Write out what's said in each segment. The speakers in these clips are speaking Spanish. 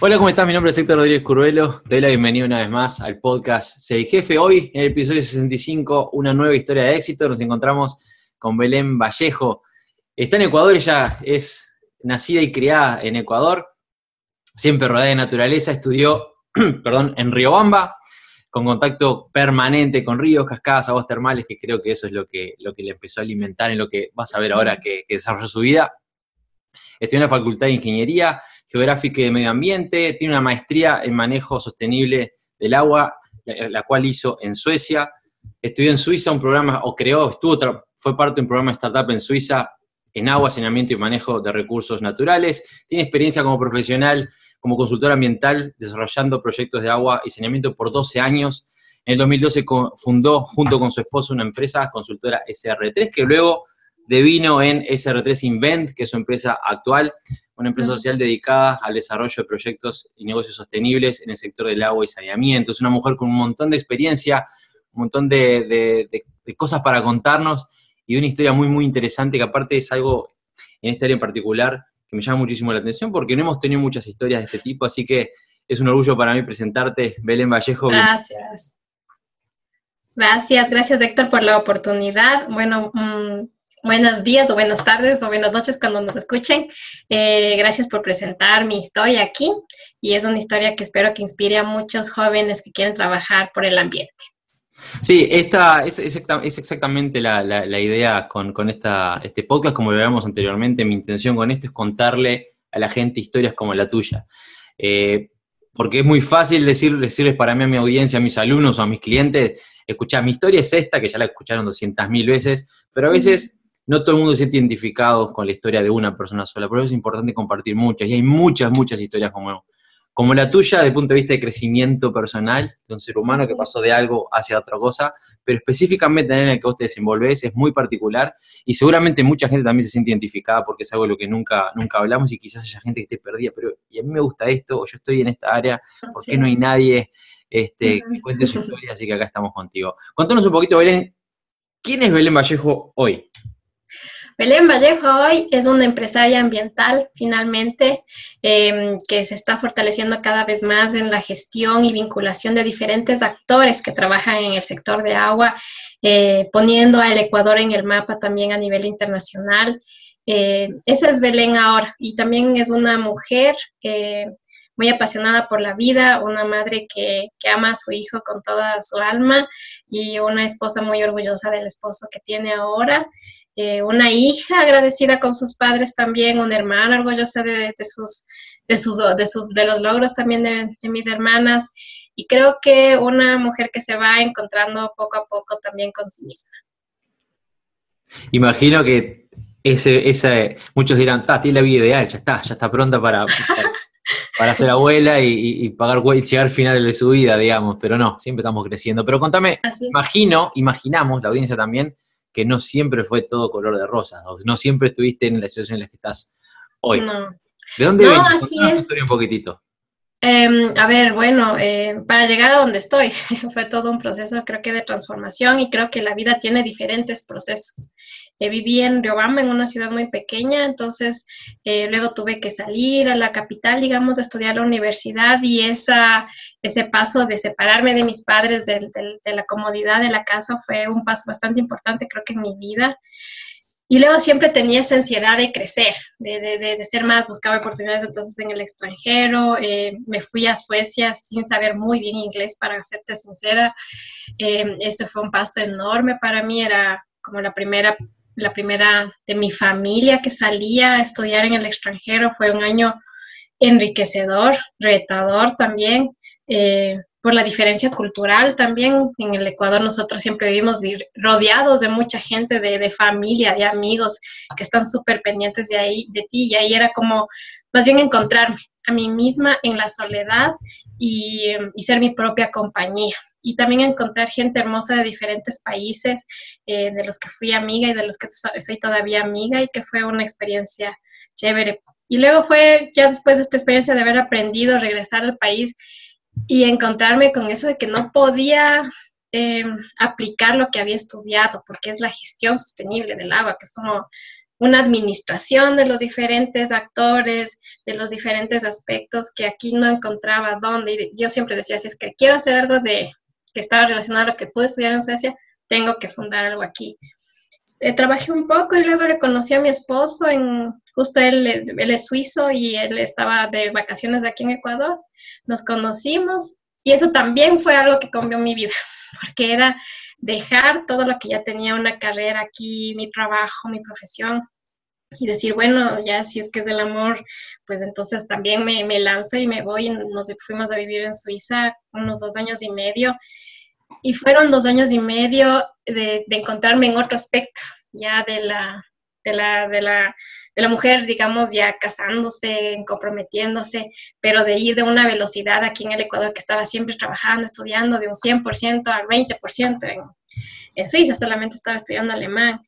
Hola, ¿cómo estás? Mi nombre es Héctor Rodríguez Curvelo. Te doy la bienvenida una vez más al podcast Sé el Jefe. Hoy, en el episodio 65, una nueva historia de éxito. Nos encontramos con Belén Vallejo. Está en Ecuador, ella es nacida y criada en Ecuador, siempre rodeada de naturaleza. Estudió, perdón, en Riobamba, con contacto permanente con ríos, cascadas, aguas termales, que creo que eso es lo que, lo que le empezó a alimentar en lo que vas a ver ahora que, que desarrolló su vida. Estudió en la Facultad de Ingeniería, Geográfica y de Medio Ambiente, tiene una maestría en manejo sostenible del agua, la, cual hizo en Suecia. Estudió en Suiza un programa, o creó, estuvo, fue parte de un programa de startup en Suiza en agua, saneamiento y manejo de recursos naturales. Tiene experiencia como profesional, como consultor ambiental, desarrollando proyectos de agua y saneamiento por 12 años. En el 2012 fundó junto con su esposo una empresa consultora SR3, que luego devino en SR3 Invent, que es su empresa actual, una empresa social dedicada al desarrollo de proyectos y negocios sostenibles en el sector del agua y saneamiento. Es una mujer con un montón de experiencia, un montón de, de, de, de cosas para contarnos y una historia muy, muy interesante, que aparte es algo en esta área en particular que me llama muchísimo la atención, porque no hemos tenido muchas historias de este tipo, así que es un orgullo para mí presentarte, Belén Vallejo. Gracias. Gracias, gracias Héctor por la oportunidad. Bueno, mmm, buenos días o buenas tardes o buenas noches cuando nos escuchen. Eh, gracias por presentar mi historia aquí y es una historia que espero que inspire a muchos jóvenes que quieren trabajar por el ambiente. Sí, esta es, es, es exactamente la, la, la, idea con, con esta, este podcast, como lo hablábamos anteriormente, mi intención con esto es contarle a la gente historias como la tuya. Eh, porque es muy fácil decir, decirles para mí a mi audiencia, a mis alumnos o a mis clientes, escuchar, mi historia es esta, que ya la escucharon 200.000 veces, pero a veces no todo el mundo se siente identificado con la historia de una persona sola, por eso es importante compartir muchas, y hay muchas, muchas historias como, como la tuya desde el punto de vista de crecimiento personal de un ser humano que pasó de algo hacia otra cosa, pero específicamente en el que vos te desenvolvés es muy particular y seguramente mucha gente también se siente identificada porque es algo de lo que nunca, nunca hablamos y quizás haya gente que esté perdida, pero y a mí me gusta esto, o yo estoy en esta área, ¿por qué no hay nadie este, que cuente su historia? Así que acá estamos contigo. Contanos un poquito, Belén, ¿quién es Belén Vallejo hoy? Belén Vallejo hoy es una empresaria ambiental, finalmente, eh, que se está fortaleciendo cada vez más en la gestión y vinculación de diferentes actores que trabajan en el sector de agua, eh, poniendo al Ecuador en el mapa también a nivel internacional. Eh, esa es Belén ahora y también es una mujer muy apasionada por la vida, una madre que, que, ama a su hijo con toda su alma y una esposa muy orgullosa del esposo que tiene ahora eh, una hija agradecida con sus padres también, una hermana orgullosa de, de, sus, de, sus, de, sus, de los logros también de, de, mis hermanas y creo que una mujer que se va encontrando poco a poco también con sí misma. Imagino que ese, ese, muchos dirán, ah, tiene la vida ideal, ya está, ya está pronta para, para, para ser abuela y, y, y pagar y llegar al final de su vida, digamos, pero no, siempre estamos creciendo. Pero contame, imagino, imaginamos, la audiencia también, que no siempre fue todo color de rosas, no siempre estuviste en la situación en la que estás hoy. No. ¿De dónde no, vienes? Así es. un poquitito. Eh, a ver, bueno, eh, para llegar a donde estoy fue todo un proceso, creo que de transformación y creo que la vida tiene diferentes procesos. Eh, viví en Riobamba, en una ciudad muy pequeña, entonces eh, luego tuve que salir a la capital, digamos, a estudiar la universidad y esa, ese paso de separarme de mis padres, de, de, de la comodidad de la casa, fue un paso bastante importante, creo que en mi vida. Y luego siempre tenía esa ansiedad de crecer, de, de, de, ser más, buscaba oportunidades entonces en el extranjero, eh, me fui a Suecia sin saber muy bien inglés, para serte sincera. Eh, ese fue un paso enorme para mí, era como la primera, la primera de mi familia que salía a estudiar en el extranjero, fue un año enriquecedor, retador también. Eh, por la diferencia cultural también. En el Ecuador nosotros siempre vivimos rodeados de mucha gente, de, de familia, de amigos que están súper pendientes de, ahí, de ti. Y ahí era como más bien encontrarme a mí misma en la soledad y, y ser mi propia compañía. Y también encontrar gente hermosa de diferentes países, eh, de los que fui amiga y de los que soy todavía amiga y que fue una experiencia chévere. Y luego fue ya después de esta experiencia de haber aprendido, regresar al país y encontrarme con eso de que no podía eh, aplicar lo que había estudiado, porque es la gestión sostenible del agua, que es como una administración de los diferentes actores, de los diferentes aspectos que aquí no encontraba dónde. Y yo siempre decía, si es que quiero hacer algo de que estaba relacionado a lo que pude estudiar en Suecia, tengo que fundar algo aquí. Eh, trabajé un poco y luego le conocí a mi esposo, en, justo él, él es suizo y él estaba de vacaciones de aquí en Ecuador. Nos conocimos y eso también fue algo que cambió mi vida, porque era dejar todo lo que ya tenía, una carrera aquí, mi trabajo, mi profesión, y decir, bueno, ya si es que es el amor, pues entonces también me, me lanzo y me voy. Nos fuimos a vivir en Suiza unos dos años y medio. Y fueron dos años y medio de, encontrarme en otro aspecto, ya de la, de la, de la, de la mujer, digamos, ya casándose, comprometiéndose, pero de ir de una velocidad aquí en el Ecuador que estaba siempre trabajando, estudiando de un 100% al 20% en, en Suiza, solamente estaba estudiando alemán.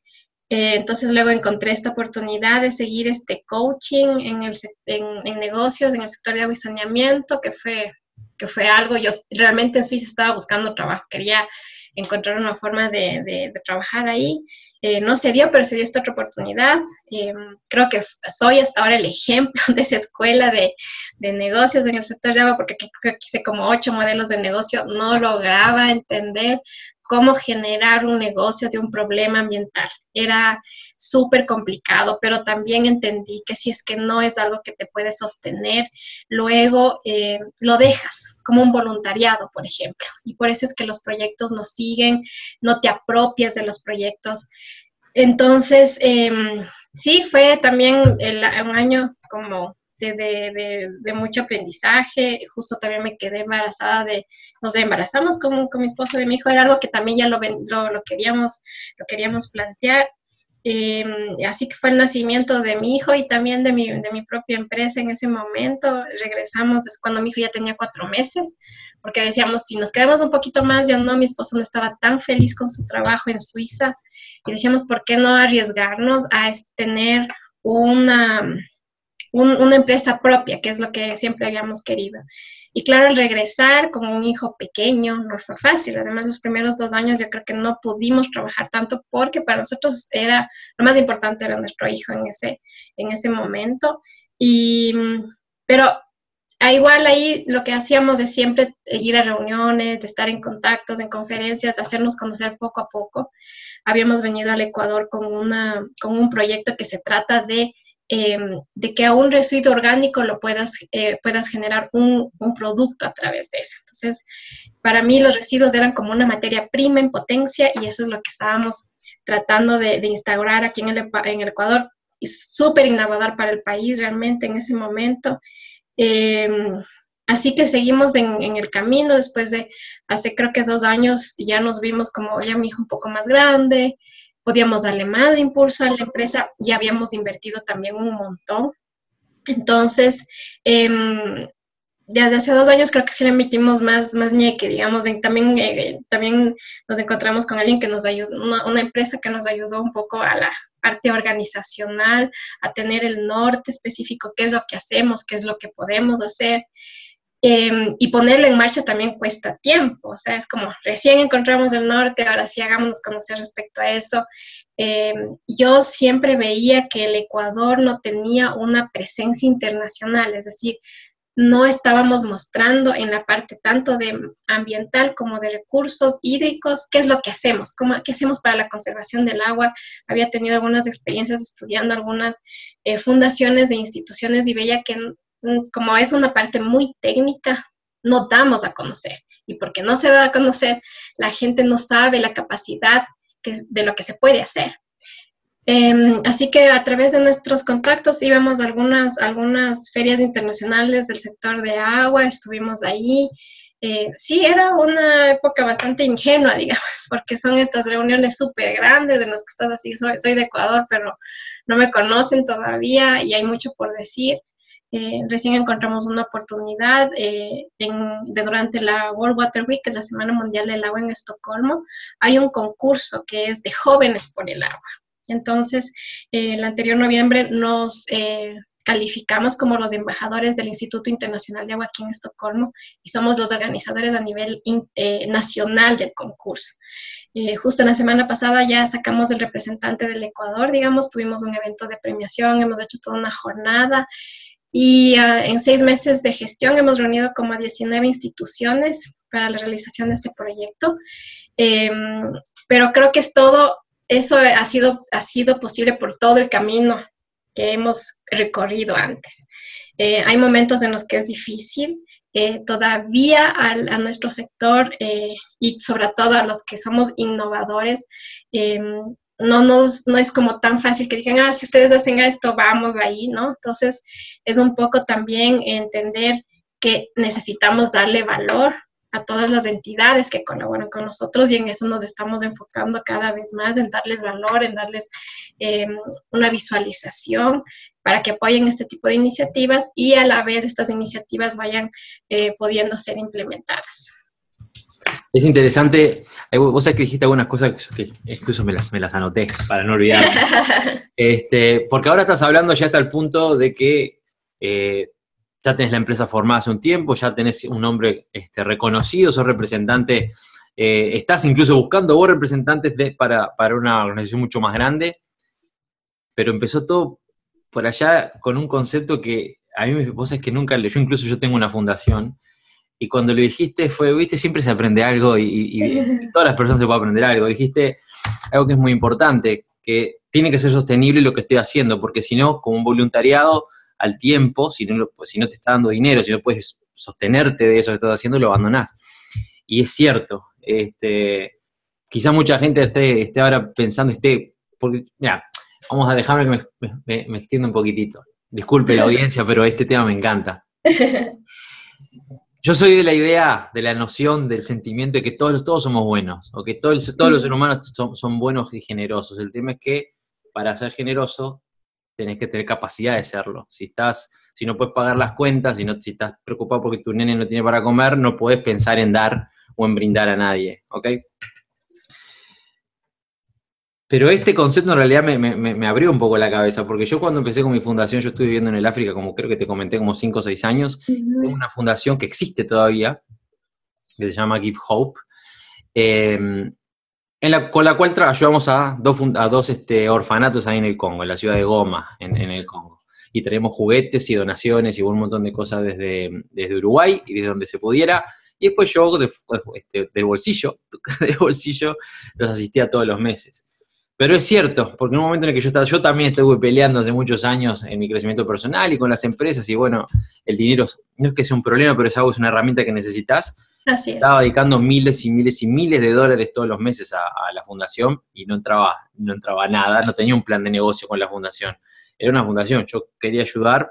Eh, entonces luego encontré esta oportunidad de seguir este coaching en, el, en, en, negocios, en el sector de agua y saneamiento, que fue, que fue algo, yo realmente en Suiza estaba buscando trabajo, quería encontrar una forma de, trabajar ahí eh, no se dio, pero se dio esta otra oportunidad. Eh, creo que soy hasta ahora el ejemplo de esa escuela de, de negocios en el sector de agua, porque creo que hice como ocho modelos de negocio, no lograba entender cómo generar un negocio de un problema ambiental. Era súper complicado, pero también entendí que si es que no es algo que te puede sostener, luego eh, lo dejas como un voluntariado, por ejemplo. Y por eso es que los proyectos no siguen, no te apropias de los proyectos. Entonces, em, sí, fue también un año como de, mucho aprendizaje. Justo también me quedé embarazada de, nos embarazamos con, con mi esposo de mi hijo, era algo que también ya lo, lo, queríamos, lo queríamos plantear. Em, así que fue el nacimiento de mi hijo y también de mi, de mi propia empresa en ese momento. Regresamos cuando mi hijo ya tenía cuatro meses, porque decíamos, si nos quedamos un poquito más, ya no, mi esposo no estaba tan feliz con su trabajo en Suiza. Y decíamos, ¿por qué no arriesgarnos a tener una, una empresa propia, que es lo que siempre habíamos querido. Y claro, al regresar con un hijo pequeño no fue fácil. Además, los primeros dos años yo creo que no pudimos trabajar tanto porque para nosotros era, lo más importante era nuestro hijo en ese, en ese momento. Y, pero igual ahí lo que hacíamos es siempre ir a reuniones, estar en contactos, en conferencias, hacernos conocer poco a poco. Habíamos venido al Ecuador con, una, con un proyecto que se trata de Em, de que a un residuo orgánico lo puedas, eh, puedas generar un, un, producto a través de eso. Entonces, para mí los residuos eran como una materia prima en potencia y eso es lo que estábamos tratando de, instaurar aquí en el, en el Ecuador. Y súper innovador para el país realmente en ese momento. Em, así que seguimos en, en, el camino. Después de hace creo que dos años ya nos vimos como ya mi hijo un poco más grande, podíamos darle más impulso a la empresa, ya habíamos invertido también un montón. Entonces, eh, desde hace dos años creo que sí le emitimos más, más ñeque, digamos, también, eh, también nos encontramos con alguien que nos ayudó, una, una, empresa que nos ayudó un poco a la parte organizacional, a tener el norte específico, qué es lo que hacemos, qué es lo que podemos hacer. Eh, y ponerlo en marcha también cuesta tiempo, o sea, es como recién encontramos el norte, ahora sí hagámonos conocer respecto a eso. Eh, yo siempre veía que el Ecuador no tenía una presencia internacional, es decir, no estábamos mostrando en la parte tanto de ambiental como de recursos hídricos qué es lo que hacemos, cómo, qué hacemos para la conservación del agua. Había tenido algunas experiencias estudiando algunas eh, fundaciones de instituciones y veía que como es una parte muy técnica, no damos a conocer. Y porque no se da a conocer, la gente no sabe la capacidad que, de lo que se puede hacer. Eh, así que a través de nuestros contactos íbamos a algunas, algunas ferias internacionales del sector de agua, estuvimos ahí. Eh, sí, era una época bastante ingenua, digamos, porque son estas reuniones súper grandes de las que estás así, soy, soy de Ecuador, pero no me conocen todavía y hay mucho por decir. Eh, recién encontramos una oportunidad de durante la World Water Week, que es la Semana Mundial del Agua en Estocolmo, hay un concurso que es de jóvenes por el agua. Entonces, el anterior noviembre nos calificamos como los embajadores del Instituto Internacional de Agua aquí en Estocolmo y somos los organizadores a nivel eh, nacional del concurso. Eh, justo la semana pasada ya sacamos el representante del Ecuador, digamos, tuvimos un evento de premiación, hemos hecho toda una jornada y ah, en seis meses de gestión hemos reunido como a 19 instituciones para la realización de este proyecto. Em, pero creo que es todo, eso ha sido, ha sido posible por todo el camino que hemos recorrido antes. Eh, hay momentos en los que es difícil, eh, todavía a, nuestro sector eh, y sobre todo a los que somos innovadores, em, no, nos, no es como tan fácil que digan, ah, si ustedes hacen esto, vamos ahí, ¿no? Entonces, es un poco también entender que necesitamos darle valor a todas las entidades que colaboran con nosotros y en eso nos estamos enfocando cada vez más, en darles valor, en darles eh, una visualización para que apoyen este tipo de iniciativas y a la vez estas iniciativas vayan eh, pudiendo ser implementadas. Es interesante, vos sabés que dijiste algunas cosas que, incluso me las, me las anoté para no olvidar. este, porque ahora estás hablando ya hasta el punto de que eh, ya tenés la empresa formada hace un tiempo, ya tenés un nombre este, reconocido, sos representante, eh, estás incluso buscando vos representantes para, una organización mucho más grande, pero empezó todo por allá con un concepto que a mí me vos es que nunca, yo incluso yo tengo una fundación, y cuando lo dijiste fue, viste, siempre se aprende algo y, y todas las personas se pueden aprender algo, dijiste algo que es muy importante, que tiene que ser sostenible lo que estoy haciendo, porque si no, como un voluntariado, al tiempo, si no, pues, si no te está dando dinero, si no puedes sostenerte de eso que estás haciendo, lo abandonás. Y es cierto, este, quizá mucha gente esté, esté ahora pensando, esté, porque, mira, vamos a dejarme que me, me, extienda un poquitito. Disculpe la audiencia, pero este tema me encanta. Yo soy de la idea, de la noción, del sentimiento de que todos, todos somos buenos, o que todos, todos los seres humanos son, son, buenos y generosos. El tema es que para ser generoso tenés que tener capacidad de serlo. Si estás, si no puedes pagar las cuentas, si, no, si estás preocupado porque tu nene no tiene para comer, no puedes pensar en dar o en brindar a nadie, ¿ok? Pero este concepto en realidad me, abrió un poco la cabeza, porque yo cuando empecé con mi fundación, yo estuve viviendo en el África, como creo que te comenté, como 5 o 6 años, tengo una fundación que existe todavía, que se llama Give Hope, eh, con la cual ayudamos a dos, a dos este, orfanatos ahí en el Congo, en la ciudad de Goma, en, el Congo. Y tenemos juguetes y donaciones y un montón de cosas desde, desde Uruguay y desde donde se pudiera. Y después yo este, del bolsillo, del bolsillo, los asistía todos los meses. Pero es cierto, porque en un momento en el que yo estaba, yo también estuve peleando hace muchos años en mi crecimiento personal y con las empresas, y bueno, el dinero no es que sea un problema, pero es algo, es una herramienta que necesitas estaba dedicando miles y miles y miles de dólares todos los meses a, la fundación y no entraba, no entraba nada, no tenía un plan de negocio con la fundación. Era una fundación, yo quería ayudar,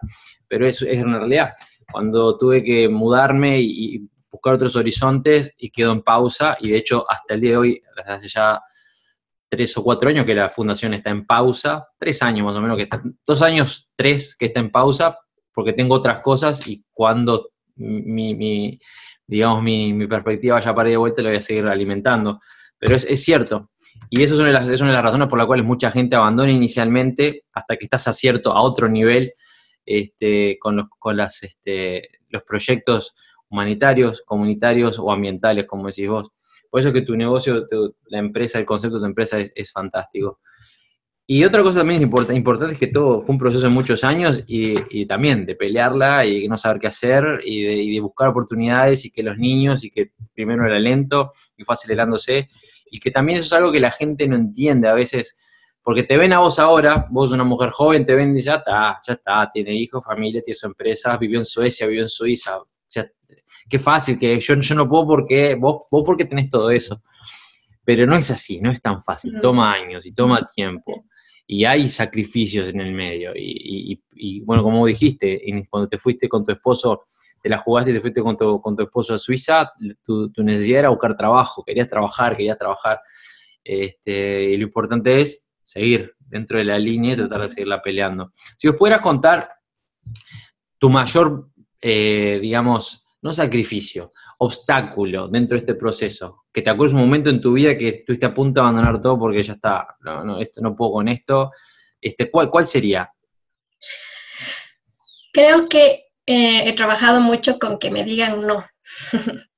pero eso es una realidad. Cuando tuve que mudarme y, buscar otros horizontes y quedó en pausa y de hecho hasta el día de hoy, desde hace ya tres o cuatro años que la fundación está en pausa, tres años más o menos, que está, dos años, tres que está en pausa, porque tengo otras cosas y cuando mi, digamos, mi, perspectiva ya para de vuelta, lo voy a seguir alimentando. Pero es, cierto. Y eso es una, de las, las, razones por las cuales mucha gente abandona inicialmente hasta que estás a cierto, a otro nivel, este, con, los, con las, este, los proyectos humanitarios, comunitarios o ambientales, como decís vos. Por eso que tu negocio, la empresa, el concepto de tu empresa es, es fantástico. Y otra cosa también importante es que todo fue un proceso de muchos años y, también de pelearla y no saber qué hacer y de, buscar oportunidades y que los niños y que primero era lento y fue acelerándose y que también eso es algo que la gente no entiende a veces porque te ven a vos ahora, vos una mujer joven, te ven y ya está, ya está, tiene hijos, familia, tiene su empresa, vivió en Suecia, vivió en Suiza, qué fácil, que yo, yo no puedo porque, vos, vos porque tenés todo eso. Pero no es así, no es tan fácil, toma años y toma tiempo y hay sacrificios en el medio. Y, bueno, como dijiste, cuando te fuiste con tu esposo, te la jugaste y te fuiste con tu, con tu esposo a Suiza, tu, necesidad era buscar trabajo, querías trabajar, querías trabajar. Este, y lo importante es seguir dentro de la línea y tratar de seguirla peleando. Si os pudieras contar tu mayor, eh, digamos, no sacrificio, obstáculo dentro de este proceso? Que te acuerdes un momento en tu vida que estuviste a punto de abandonar todo porque ya está, no, no, esto, no puedo con esto. Este, ¿cuál, ¿Cuál sería? Creo que eh, he trabajado mucho con que me digan no.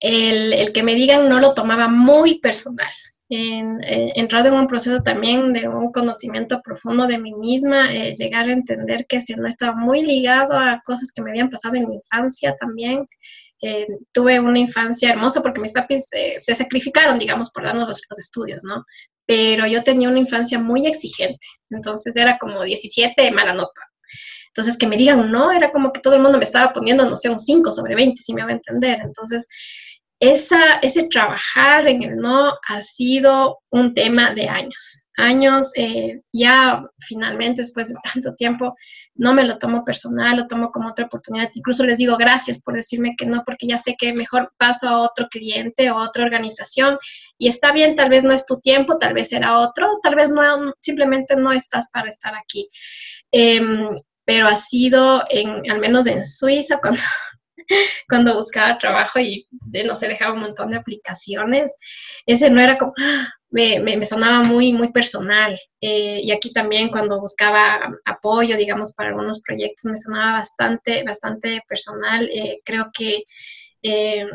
el, el, que me digan no lo tomaba muy personal. En, eh, entrado en un proceso también de un conocimiento profundo de mí misma, eh, llegar a entender que si no estaba muy ligado a cosas que me habían pasado en mi infancia también. Eh, tuve una infancia hermosa porque mis papis se sacrificaron, digamos, por darnos los, los, estudios, ¿no? Pero yo tenía una infancia muy exigente, entonces era como 17 mala nota. Entonces, que me digan no, era como que todo el mundo me estaba poniendo, no sé, un 5 sobre 20, si me hago entender. Entonces, esa, ese trabajar en el no ha sido un tema de años. Años, eh, ya finalmente, después de tanto tiempo, no me lo tomo personal, lo tomo como otra oportunidad. Incluso les digo gracias por decirme que no, porque ya sé que mejor paso a otro cliente o a otra organización y está bien, tal vez no es tu tiempo, tal vez era otro, tal vez no, simplemente no estás para estar aquí. Eh, pero ha sido, al menos en Suiza, cuando cuando buscaba trabajo y no sé, dejaba un montón de aplicaciones, ese no era como, me, me, me sonaba muy, muy personal. Eh, y aquí también cuando buscaba apoyo, digamos, para algunos proyectos, me sonaba bastante, bastante personal. Eh, creo que eh,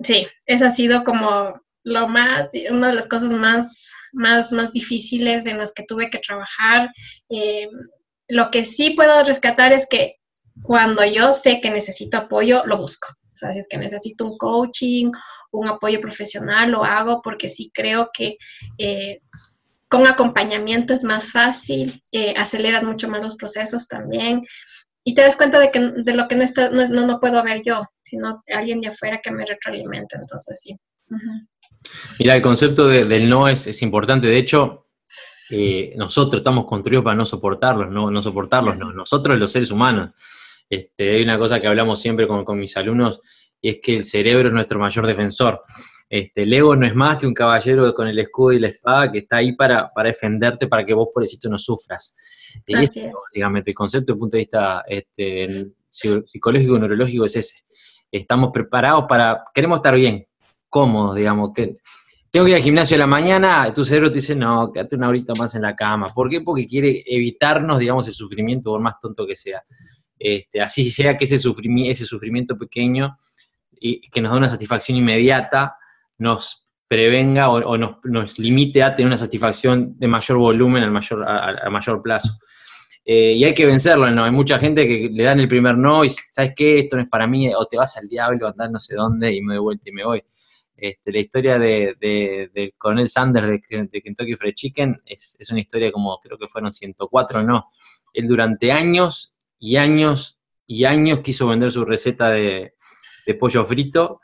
sí, eso ha sido como lo más, una de las cosas más, más, más difíciles en las que tuve que trabajar. Eh, lo que sí puedo rescatar es que cuando yo sé que necesito apoyo, lo busco. O sea, si es que necesito un coaching, un apoyo profesional, lo hago porque sí creo que eh, con acompañamiento es más fácil, eh, aceleras mucho más los procesos también y te das cuenta de, que, de lo que no, está, no, no, no puedo ver yo, sino alguien de afuera que me retroalimenta. Entonces, sí. Uh -huh. Mira, el concepto de, del no es, es importante. De hecho, eh, nosotros estamos construidos para no soportarlos, no, no soportarlos, no. nosotros los seres humanos. Este, hay una cosa que hablamos siempre con, con, mis alumnos y es que el cerebro es nuestro mayor defensor. Este, el ego no es más que un caballero con el escudo y la espada que está ahí para, para defenderte, para que vos por eso no sufras. Y este, básicamente, el concepto desde el punto de vista este, psicológico y neurológico es ese. Estamos preparados para, queremos estar bien, cómodos, digamos, que tengo que ir al gimnasio a la mañana, tu cerebro te dice, no, quédate una horita más en la cama. ¿Por qué? Porque quiere evitarnos, digamos, el sufrimiento, por más tonto que sea. Este, así sea que ese sufrimiento, ese sufrimiento pequeño y que nos da una satisfacción inmediata, nos prevenga o, o nos, nos, limite a tener una satisfacción de mayor volumen al mayor, a, a mayor plazo. Eh, y hay que vencerlo, ¿no? Hay mucha gente que le dan el primer no y ¿sabes qué? Esto no es para mí, o te vas al diablo, andar no sé dónde y me doy vuelta y me voy. Este, la historia de, de, del coronel Sanders de, de, Kentucky Fried Chicken es, es una historia como creo que fueron 104, no. Él durante años y años y años quiso vender su receta de, pollo frito,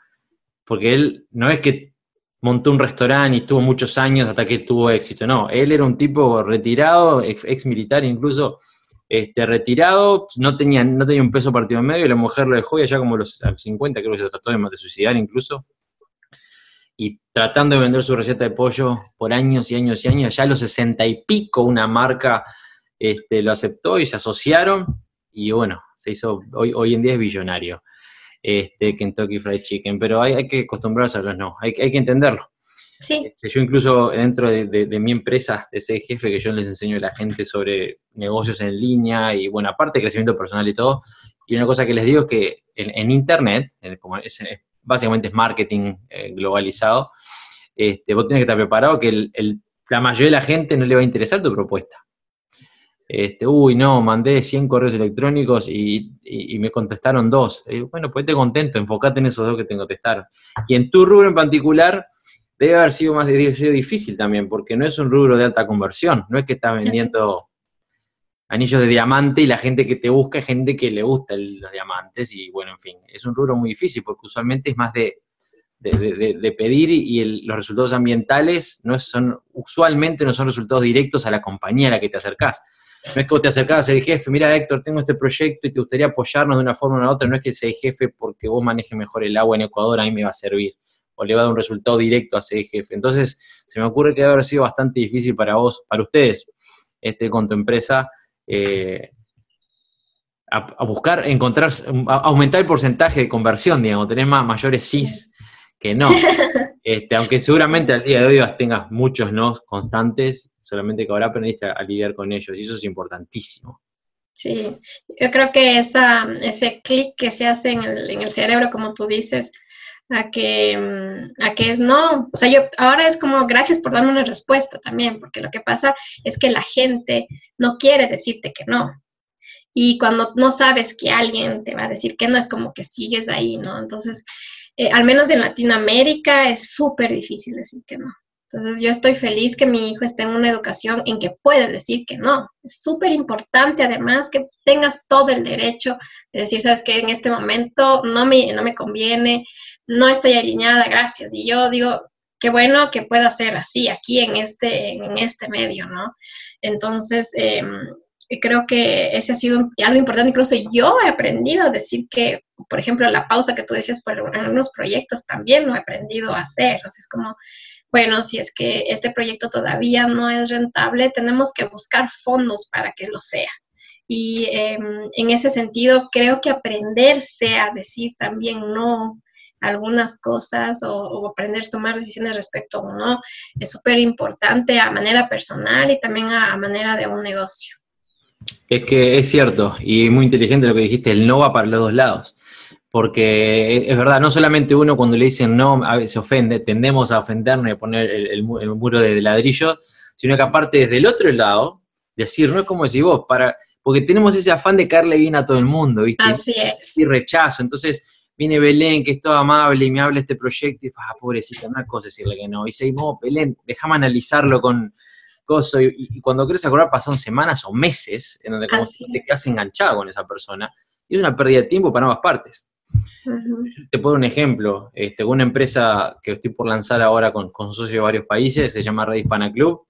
porque él no es que montó un restaurante y estuvo muchos años hasta que tuvo éxito, no, él era un tipo retirado, ex, militar incluso, este, retirado, no tenía, no tenía un peso partido en medio, y la mujer lo dejó y allá como los, a los 50 creo que se trató de, de suicidar incluso, y tratando de vender su receta de pollo por años y años y años, ya a los 60 y pico una marca este, lo aceptó y se asociaron, y bueno, se hizo, hoy, hoy en día es billonario, este, Kentucky Fried Chicken, pero hay, hay que acostumbrarse a los no, hay, hay que entenderlo. Sí. Este, yo incluso dentro de, de, de, mi empresa, de ese jefe que yo les enseño a la gente sobre negocios en línea y bueno, aparte de crecimiento personal y todo, y una cosa que les digo es que en, en Internet, en, como es, básicamente es marketing eh, globalizado, este, vos tenés que estar preparado que el, el, la mayoría de la gente no le va a interesar tu propuesta. Este, uy, no, mandé 100 correos electrónicos y, y, y me contestaron dos. Y bueno, pues te contento, enfocate en esos dos que te contestaron. Y en tu rubro en particular, debe haber sido más debe sido difícil también, porque no es un rubro de alta conversión, no es que estás vendiendo anillos de diamante y la gente que te busca es gente que le gusta el, los diamantes y bueno, en fin, es un rubro muy difícil porque usualmente es más de, de, de, de pedir y el, los resultados ambientales no son, usualmente no son resultados directos a la compañía a la que te acercás. No es que vos te acercabas al jefe, mira Héctor, tengo este proyecto y te gustaría apoyarnos de una forma o de otra, no es que sea jefe porque vos manejes mejor el agua en Ecuador, a mí me va a servir. O le va a dar un resultado directo a ese jefe. Entonces, se me ocurre que debe haber sido bastante difícil para vos, para ustedes, este, con tu empresa, eh, a, buscar, encontrar, aumentar el porcentaje de conversión, digamos, tenés más, mayores sís que no. Este, aunque seguramente al día de hoy tengas muchos no constantes, solamente que ahora aprendiste a, lidiar con ellos, y eso es importantísimo. Sí, yo creo que esa, ese clic que se hace en el, en el cerebro, como tú dices, a que, mm, a que es no. O sea, yo ahora es como gracias por darme una respuesta también, porque lo que pasa es que la gente no quiere decirte que no. Y cuando no sabes que alguien te va a decir que no, es como que sigues ahí, ¿no? Entonces, eh, al menos en Latinoamérica es súper difícil decir que no. Entonces, yo estoy feliz que mi hijo esté en una educación en que puede decir que no. Es súper importante, además, que tengas todo el derecho de decir, sabes que en este momento no me, no me conviene, no estoy alineada, gracias. Y yo digo, qué bueno que pueda ser así aquí en este, en este medio, ¿no? Entonces, eh, creo que ese ha sido algo importante. Incluso yo he aprendido a decir que, por ejemplo, la pausa que tú decías por algunos proyectos también lo he aprendido a hacer. Es como, bueno, si es que este proyecto todavía no es rentable, tenemos que buscar fondos para que lo sea. Y em, en ese sentido, creo que aprenderse a decir también no algunas cosas o, aprender a tomar decisiones respecto a uno es súper importante a manera personal y también a manera de un negocio. Es que es cierto, y muy inteligente lo que dijiste, el no va para los dos lados. Porque es verdad, no solamente uno cuando le dicen no se ofende, tendemos a ofendernos y a poner el, muro de ladrillo, sino que aparte desde el otro lado, decir, no es como decir vos, para, porque tenemos ese afán de caerle bien a todo el mundo, ¿viste? Así es. Y rechazo. Entonces viene Belén, que es todo amable y me habla de este proyecto, y ah, pobrecita, una cosa decirle que no. Y seguimos, Belén, déjame analizarlo con, y, cuando quieres acordar pasan semanas o meses en donde como te quedas enganchado con esa persona, y es una pérdida de tiempo para ambas partes. Te puedo dar un ejemplo, este, una empresa que estoy por lanzar ahora con, con socios de varios países, se llama Red Hispana Club,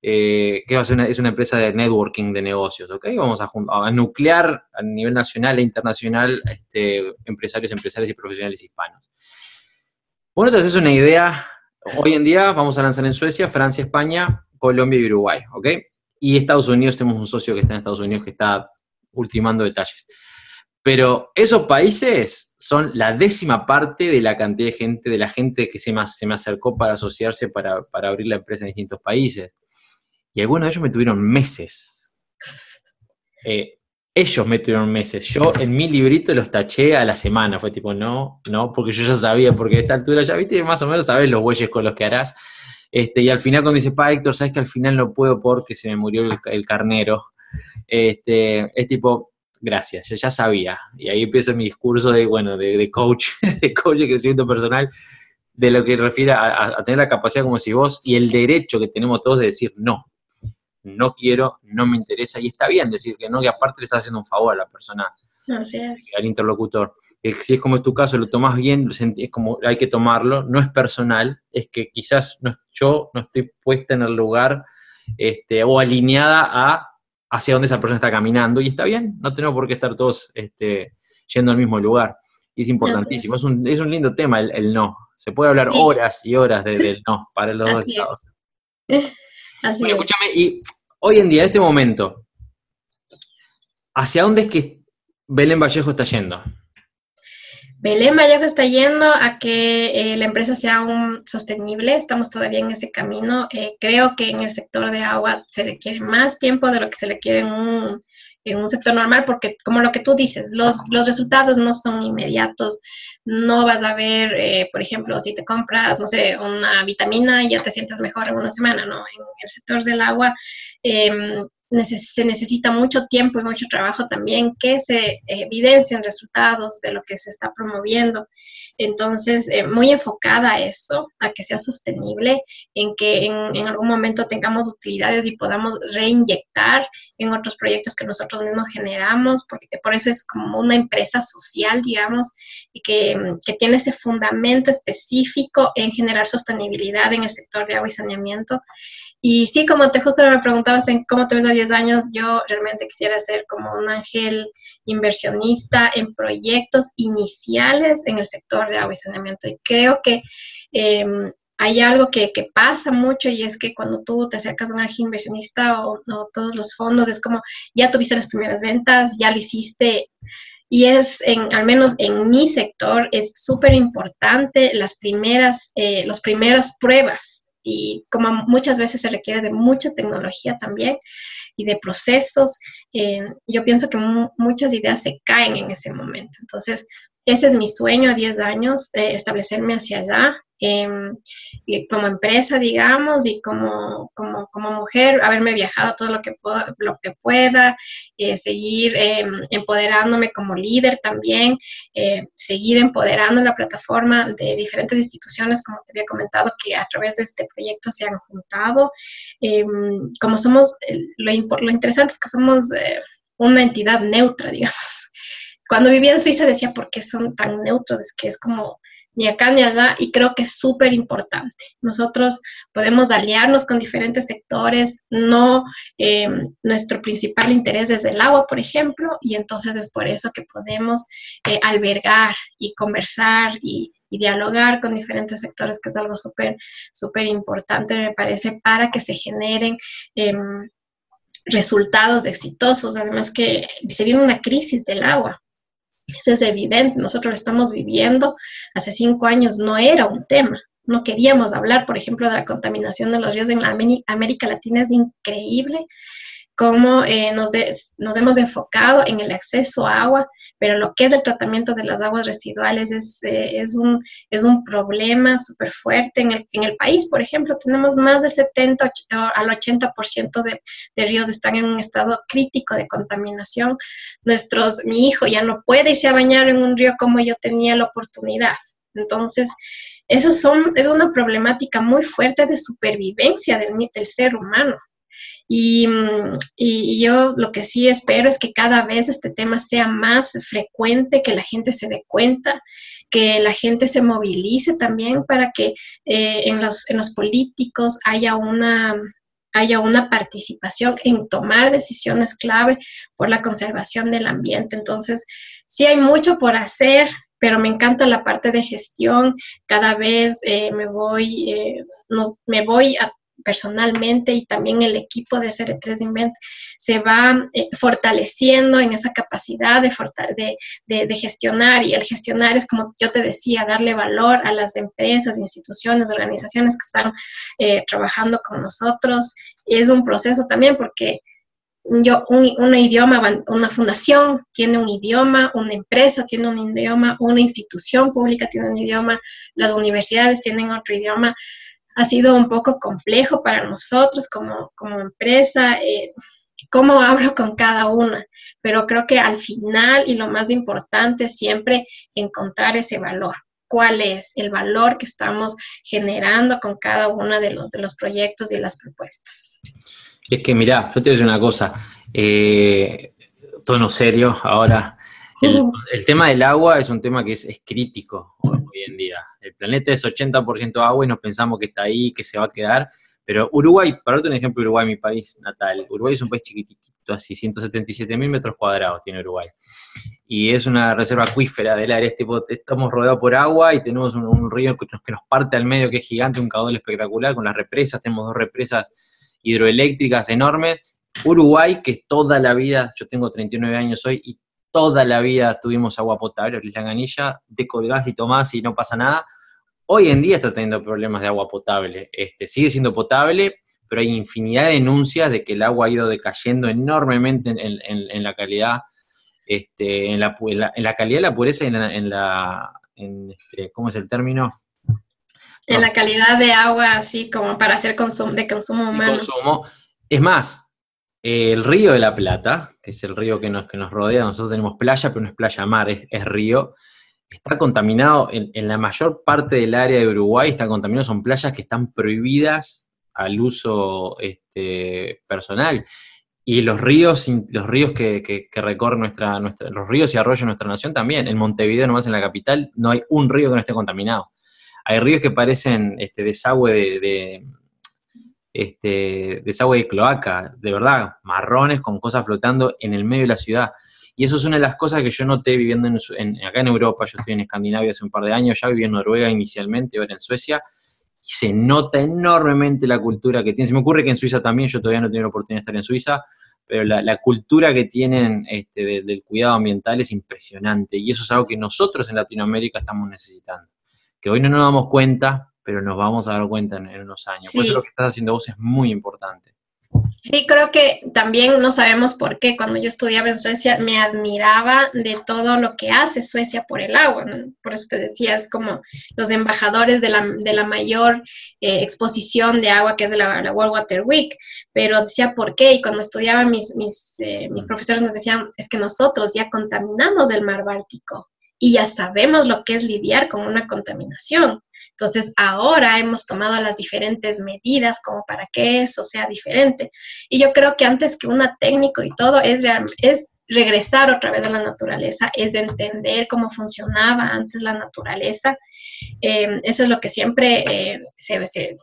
eh, que es una, es una, empresa de networking de negocios, ¿ok? Vamos a, a nuclear a nivel nacional e internacional este, empresarios, empresarios y profesionales hispanos. Bueno, te haces una idea, hoy en día vamos a lanzar en Suecia, Francia, España, Colombia y Uruguay, ¿ok? Y Estados Unidos, tenemos un socio que está en Estados Unidos que está ultimando detalles. Pero esos países son la décima parte de la cantidad de gente, de la gente que se me, se me acercó para asociarse, para, abrir la empresa en distintos países. Y algunos de ellos me tuvieron meses. Eh, ellos me tuvieron meses. Yo en mi librito los taché a la semana. Fue tipo, no, no, porque yo ya sabía, porque a esta altura ya viste, más o menos sabes los bueyes con los que harás. Este, y al final cuando dice, pa, Héctor, sabes que al final no puedo porque se me murió el, carnero. Este, es tipo, gracias, yo ya sabía. Y ahí empieza mi discurso de, bueno, de, coach, de coach de crecimiento personal, de lo que refiere a, tener la capacidad como si vos y el derecho que tenemos todos de decir no. No quiero, no me interesa, y está bien decir que no, que aparte le está haciendo un favor a la persona, al interlocutor si es como es tu caso, lo tomas bien, es como hay que tomarlo, no es personal, es que quizás no, yo no estoy puesta en el lugar este, o alineada a hacia dónde esa persona está caminando, y está bien, no tenemos por qué estar todos este, yendo al mismo lugar. Y es importantísimo, es. un, es un, lindo tema el, no. Se puede hablar horas y horas del no para los dos estados. Así escúchame, y hoy en día, en este momento, ¿hacia dónde es que Belén Vallejo está yendo? Belén Vallejo está yendo a que eh, la empresa sea un sostenible, estamos todavía en ese camino. Eh, creo que en el sector de agua se requiere más tiempo de lo que se requiere en un, en un sector normal, porque como lo que tú dices, los, los resultados no son inmediatos, no vas a ver, eh, por ejemplo, si te compras, no sé, una vitamina y ya te sientes mejor en una semana, ¿no? En el sector del agua em, se necesita mucho tiempo y mucho trabajo también que se evidencien resultados de lo que se está promoviendo. Entonces, eh, muy enfocada a eso, a que sea sostenible, en que en, en, algún momento tengamos utilidades y podamos reinyectar en otros proyectos que nosotros mismos generamos, porque por eso es como una empresa social, digamos, y que, que tiene ese fundamento específico en generar sostenibilidad en el sector de agua y saneamiento. Y sí, como te justo me preguntabas en cómo te ves a 10 años, yo realmente quisiera ser como un ángel inversionista en proyectos iniciales en el sector de agua y saneamiento. Y creo que em, hay algo que, pasa mucho y es que cuando tú te acercas a un inversionista o, o todos los fondos, es como ya tuviste las primeras ventas, ya lo hiciste, y es, en, al menos en mi sector, es súper importante las primeras, eh, las primeras pruebas y como muchas veces se requiere de mucha tecnología también y de procesos, eh, yo pienso que muchas ideas se caen en ese momento. Entonces, ese es mi sueño a 10 años, de establecerme hacia allá, Em, como empresa, digamos, y como, como, como, mujer, haberme viajado todo lo que, pueda, lo que pueda, eh, seguir em, empoderándome como líder también, eh, seguir empoderando la plataforma de diferentes instituciones, como te había comentado, que a través de este proyecto se han juntado. Em, como somos, lo, lo, interesante es que somos eh, una entidad neutra, digamos. Cuando vivía en Suiza decía, ¿por qué son tan neutros? Es que es como ni acá ni allá, y creo que es súper importante. Nosotros podemos aliarnos con diferentes sectores, no em, nuestro principal interés es el agua, por ejemplo, y entonces es por eso que podemos eh, albergar y conversar y, dialogar con diferentes sectores, que es algo súper, súper importante, me parece, para que se generen em, resultados exitosos. Además que se viene una crisis del agua. Eso es evidente, nosotros lo estamos viviendo. Hace cinco años no era un tema. No queríamos hablar, por ejemplo, de la contaminación de los ríos en la América Latina. Es increíble cómo eh, nos, nos, hemos enfocado en el acceso a agua, pero lo que es el tratamiento de las aguas residuales es, eh, es, un, es un problema súper fuerte. En el, en el, país, por ejemplo, tenemos más del 70 al 80% de, de ríos están en un estado crítico de contaminación. Nuestros, mi hijo ya no puede irse a bañar en un río como yo tenía la oportunidad. Entonces, eso son, es una problemática muy fuerte de supervivencia del, del ser humano. Y, y, yo lo que sí espero es que cada vez este tema sea más frecuente, que la gente se dé cuenta, que la gente se movilice también para que eh, en, los, en los políticos haya una, haya una participación en tomar decisiones clave por la conservación del ambiente. Entonces, sí hay mucho por hacer, pero me encanta la parte de gestión. Cada vez eh, me voy, eh, me voy a personalmente y también el equipo de CR3 Invent se va eh, fortaleciendo en esa capacidad de, de, gestionar y el gestionar es como yo te decía, darle valor a las empresas, instituciones, organizaciones que están eh, trabajando con nosotros. Es un proceso también porque yo, un, idioma, una fundación tiene un idioma, una empresa tiene un idioma, una institución pública tiene un idioma, las universidades tienen otro idioma ha sido un poco complejo para nosotros como, como empresa, eh, cómo hablo con cada una, pero creo que al final y lo más importante es siempre encontrar ese valor. ¿Cuál es el valor que estamos generando con cada uno de los, de los proyectos y las propuestas? Es que, mira, yo te voy a decir una cosa, eh, tono serio, ahora, el, el, tema del agua es un tema que es, es crítico hoy en día. El planeta es 80% agua y nos pensamos que está ahí, que se va a quedar. Pero Uruguay, para darte un ejemplo, Uruguay, mi país natal, Uruguay es un país chiquitito, así 177 mil metros cuadrados tiene Uruguay. Y es una reserva acuífera del área, tipo, estamos rodeados por agua y tenemos un, río que nos, parte al medio, que es gigante, un caudal espectacular, con las represas, tenemos dos represas hidroeléctricas enormes. Uruguay, que toda la vida, yo tengo 39 años hoy, y toda la vida tuvimos agua potable, la ganilla, de colgás y tomás y no pasa nada. Hoy en día está teniendo problemas de agua potable. Este, sigue siendo potable, pero hay infinidad de denuncias de que el agua ha ido decayendo enormemente en, la calidad, este, en, la, en, la, calidad, la pureza y en la, este, ¿cómo es el término? En la calidad de agua, así como para hacer consumo, de consumo humano. Consumo. Es más, el río de la Plata, que es el río que nos, que nos rodea, nosotros tenemos playa, pero no es playa mar, es, río, está contaminado en, la mayor parte del área de Uruguay, está contaminado, son playas que están prohibidas al uso este, personal. Y los ríos, los ríos que, recorren nuestra, nuestra, los ríos y arroyos de nuestra nación también. En Montevideo, nomás en la capital, no hay un río que no esté contaminado. Hay ríos que parecen este, desagüe de este, desagüe de cloaca, de verdad, marrones con cosas flotando en el medio de la ciudad. Y eso es una de las cosas que yo noté viviendo en, acá en Europa, yo estoy en Escandinavia hace un par de años, ya viví en Noruega inicialmente, ahora en Suecia, se nota enormemente la cultura que tiene. Se me ocurre que en Suiza también, yo todavía no tengo la oportunidad de estar en Suiza, pero la, cultura que tienen este, del cuidado ambiental es impresionante y eso es algo que nosotros en Latinoamérica estamos necesitando. Que hoy no nos damos cuenta, pero nos vamos a dar cuenta en, unos años. Por eso lo que estás haciendo vos es muy importante. Sí, creo que también no sabemos por qué. Cuando yo estudiaba en Suecia me admiraba de todo lo que hace Suecia por el agua. Por eso te decía, es como los embajadores de la, mayor eh, exposición de agua que es de la, World Water Week. Pero decía por qué. Y cuando estudiaba mis, mis, eh, mis profesores nos decían, es que nosotros ya contaminamos el mar Báltico y ya sabemos lo que es lidiar con una contaminación. Entonces, ahora hemos tomado las diferentes medidas como para que eso sea diferente. Y yo creo que antes que una técnico y todo, es, es regresar otra vez a la naturaleza, es de entender cómo funcionaba antes la naturaleza. Em, eso es lo que siempre eh,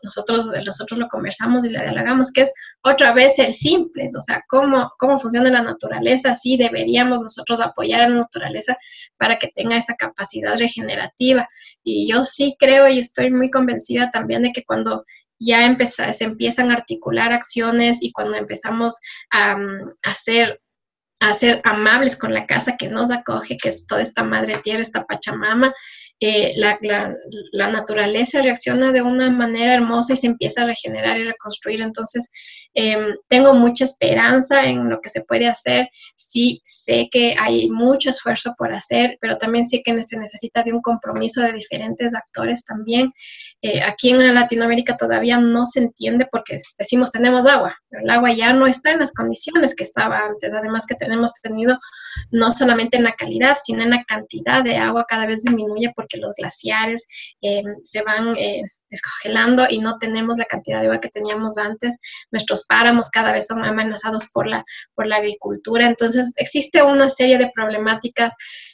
nosotros, nosotros lo conversamos y le halagamos, que es otra vez ser simples, o sea, cómo, cómo funciona la naturaleza, sí deberíamos nosotros apoyar a la naturaleza para que tenga esa capacidad regenerativa. Y yo sí creo y estoy muy convencida también de que cuando ya se empiezan a articular acciones y cuando empezamos a, mm, a hacer a ser amables con la casa que nos acoge, que es toda esta madre tierra, esta Pachamama, eh, la, la, naturaleza reacciona de una manera hermosa y se empieza a regenerar y reconstruir. Entonces, em, tengo mucha esperanza en lo que se puede hacer. Sí, sé que hay mucho esfuerzo por hacer, pero también sé que se necesita de un compromiso de diferentes actores también. Eh, aquí en Latinoamérica todavía no se entiende porque decimos tenemos agua, pero el agua ya no está en las condiciones que estaba antes. Además que tenemos tenido no solamente en la calidad, sino en la cantidad de agua cada vez disminuye los glaciares eh, se van eh, descongelando y no tenemos la cantidad de agua que teníamos antes. Nuestros páramos cada vez son amenazados por la, por la agricultura. Entonces, existe una serie de problemáticas,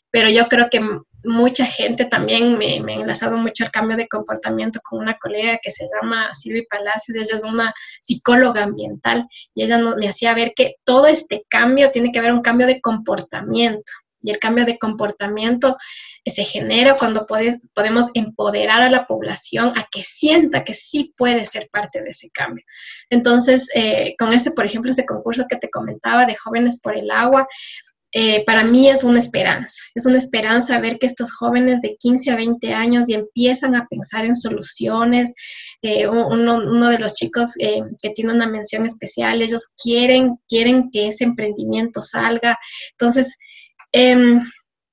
pero yo creo que mucha gente también me, me, ha enlazado mucho al cambio de comportamiento con una colega que se llama Silvia Palacios, ella es una psicóloga ambiental y ella me hacía ver que todo este cambio tiene que haber un cambio de comportamiento y el cambio de comportamiento se genera cuando podemos empoderar a la población a que sienta que sí puede ser parte de ese cambio. Entonces, eh, con ese, por ejemplo, ese concurso que te comentaba de Jóvenes por el Agua, eh, para mí es una esperanza, es una esperanza ver que estos jóvenes de 15 a 20 años y empiezan a pensar en soluciones. Eh, uno, de los chicos que tiene una mención especial, ellos quieren, quieren que ese emprendimiento salga. Entonces, Em,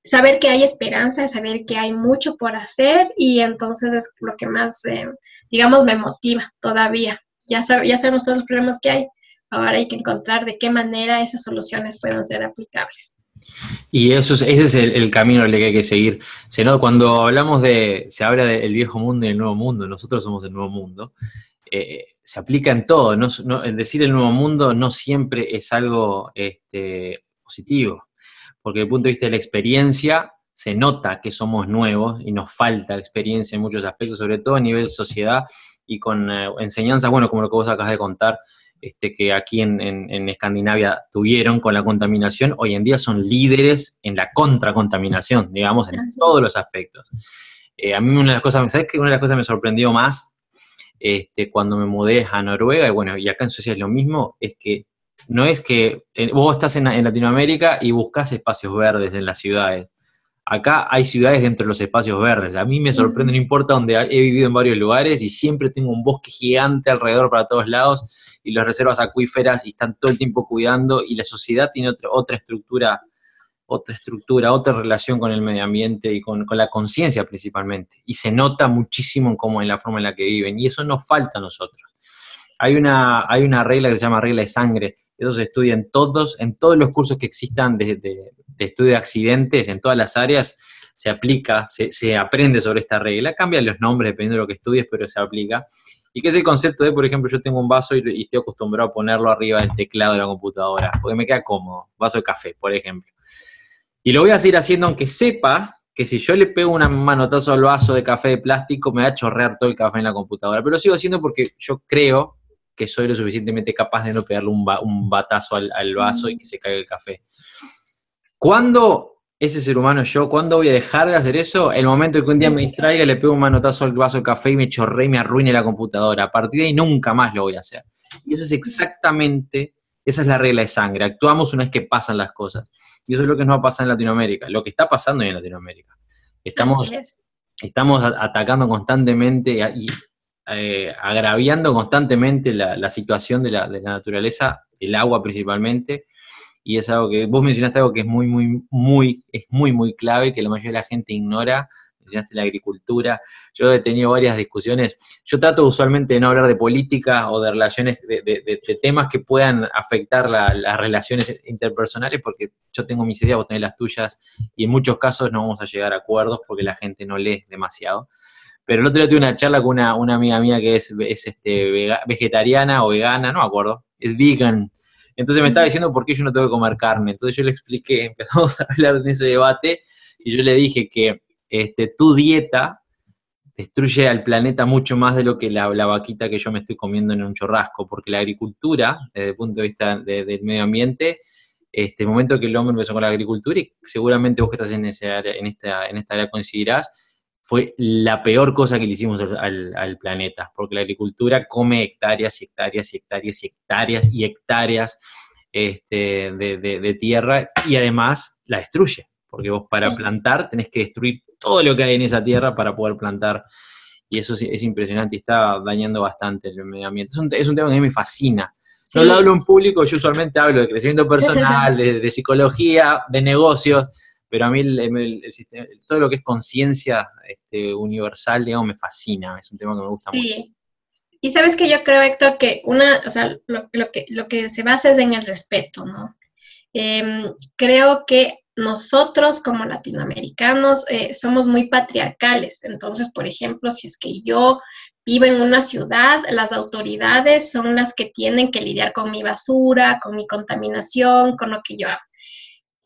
saber que hay esperanza, saber que hay mucho por hacer y entonces es lo que más, em, digamos, me motiva todavía. Ya, sabemos todos los problemas que hay, ahora hay que encontrar de qué manera esas soluciones puedan ser aplicables. Y eso ese es el, camino que hay que seguir. Cuando hablamos de, se habla del viejo mundo y el nuevo mundo, nosotros somos el nuevo mundo, eh, se aplica en todo. No, el decir el nuevo mundo no siempre es algo este, positivo porque desde el punto de vista de la experiencia se nota que somos nuevos y nos falta experiencia en muchos aspectos, sobre todo a nivel sociedad y con eh, enseñanzas, bueno, como lo que vos acabas de contar, este, que aquí en, Escandinavia tuvieron con la contaminación, hoy en día son líderes en la contracontaminación, digamos, en todos los aspectos. Eh, a mí una de las cosas, ¿sabes qué? Una de las cosas que me sorprendió más este, cuando me mudé a Noruega, y bueno, y acá en Suecia es lo mismo, es que no es que eh, vos estás en, Latinoamérica y buscas espacios verdes en las ciudades. Acá hay ciudades dentro de los espacios verdes. A mí me sorprende, no importa donde he vivido en varios lugares y siempre tengo un bosque gigante alrededor para todos lados y las reservas acuíferas y están todo el tiempo cuidando y la sociedad tiene otra, otra estructura, otra estructura, otra relación con el medio ambiente y con, la conciencia principalmente. Y se nota muchísimo en cómo en la forma en la que viven y eso nos falta a nosotros. Hay una, hay una regla que se llama regla de sangre eso se estudia en todos, en todos los cursos que existan de, estudio de accidentes, en todas las áreas, se aplica, se, aprende sobre esta regla, cambian los nombres dependiendo de lo que estudies, pero se aplica. Y que es el concepto de, por ejemplo, yo tengo un vaso y, estoy acostumbrado a ponerlo arriba del teclado de la computadora, porque me queda cómodo, vaso de café, por ejemplo. Y lo voy a seguir haciendo aunque sepa que si yo le pego una manotazo al vaso de café de plástico, me va a chorrear todo el café en la computadora. Pero lo sigo haciendo porque yo creo que soy lo suficientemente capaz de no pegarle un, batazo al, vaso y que se caiga el café. ¿Cuándo ese ser humano yo, ¿cuándo voy a dejar de hacer eso? El momento en que un día me distraiga, le pego un manotazo al vaso de café y me chorré y me arruine la computadora. A partir de ahí nunca más lo voy a hacer. Y eso es exactamente, esa es la regla de sangre. Actuamos una vez que pasan las cosas. Y eso es lo que nos va a pasar en Latinoamérica, lo que está pasando en Latinoamérica. Estamos, estamos atacando constantemente y eh, agraviando constantemente la, situación de la, naturaleza, el agua principalmente, y es algo que vos mencionaste algo que es muy, muy, muy, es muy, muy clave, que la mayoría de la gente ignora, mencionaste la agricultura, yo he tenido varias discusiones, yo trato usualmente de no hablar de política o de relaciones, de, temas que puedan afectar las relaciones interpersonales, porque yo tengo mis ideas, vos tenés las tuyas, y en muchos casos no vamos a llegar a acuerdos porque la gente no lee demasiado. Pero el otro día tuve una charla con una, amiga mía que es, es este, vegetariana o vegana, no me acuerdo, es vegan, entonces me estaba diciendo por qué yo no tengo que comer carne. Entonces yo le expliqué, empezamos a hablar en ese debate y yo le dije que este, tu dieta destruye al planeta mucho más de lo que la, vaquita que yo me estoy comiendo en un chorrasco, porque la agricultura, desde el punto de vista del medio ambiente, este momento que el hombre empezó con la agricultura, y seguramente vos que estás en, ese en, esta, en esta área coincidirás, fue la peor cosa que le hicimos al, planeta, porque la agricultura come hectáreas y hectáreas y hectáreas y hectáreas y hectáreas este, de, tierra y además la destruye, porque vos para plantar tenés que destruir todo lo que hay en esa tierra para poder plantar. Y eso es, impresionante y está dañando bastante el medio ambiente. Es un, tema que a mí me fascina. No lo hablo en público, yo usualmente hablo de crecimiento personal, de psicología, de negocios, pero a mí el, sistema, todo lo que es conciencia este, universal, digamos, me fascina, es un tema que me gusta sí. mucho. Y sabes que yo creo, Héctor, que una, o sea, lo, que, lo que se basa es en el respeto, ¿no? Em, creo que nosotros como latinoamericanos eh, somos muy patriarcales. Entonces, por ejemplo, si es que yo vivo en una ciudad, las autoridades son las que tienen que lidiar con mi basura, con mi contaminación, con lo que yo hago.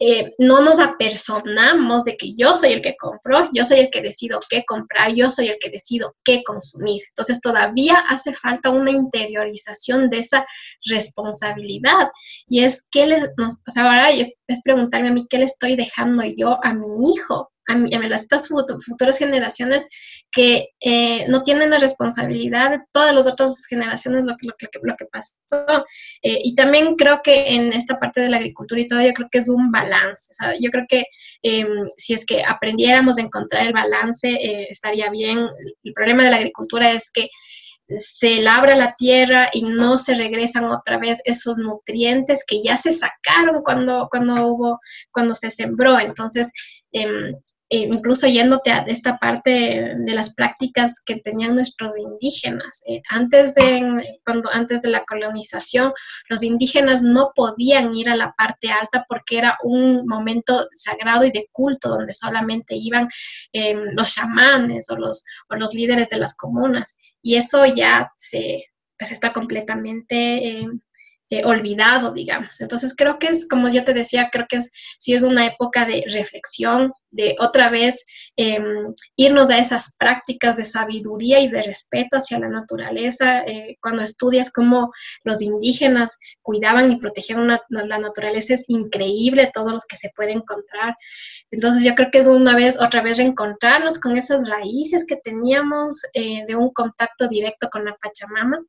Eh, no nos apersonamos de que yo soy el que compro, yo soy el que decido qué comprar, yo soy el que decido qué consumir. Entonces todavía hace falta una interiorización de esa responsabilidad. Y es que les, o sea, ahora es, es preguntarme a mí qué le estoy dejando yo a mi hijo, a, mí, a estas futuras generaciones que eh, no tienen la responsabilidad de todas las otras generaciones lo, lo, lo que pasó. Eh, y también creo que en esta parte de la agricultura y todo, yo creo que es un balance. Yo creo que em, si es que aprendiéramos a encontrar el balance, eh, estaría bien. El problema de la agricultura es que se labra la tierra y no se regresan otra vez esos nutrientes que ya se sacaron cuando, cuando hubo, cuando se sembró. Entonces, em, eh, incluso yéndote a esta parte de las prácticas que tenían nuestros indígenas. Eh, antes, de, cuando, antes de la colonización, los indígenas no podían ir a la parte alta porque era un momento sagrado y de culto donde solamente iban em, los chamanes o los, o los líderes de las comunas. Y eso ya se, pues, está completamente... Eh, olvidado, digamos. Entonces creo que es, como yo te decía, creo que es, sí es una época de reflexión, de otra vez em, irnos a esas prácticas de sabiduría y de respeto hacia la naturaleza. Eh, cuando estudias cómo los indígenas cuidaban y protegían la naturaleza, es increíble todo lo que se puede encontrar. Entonces yo creo que es una vez, otra vez reencontrarnos con esas raíces que teníamos eh, de un contacto directo con la Pachamama.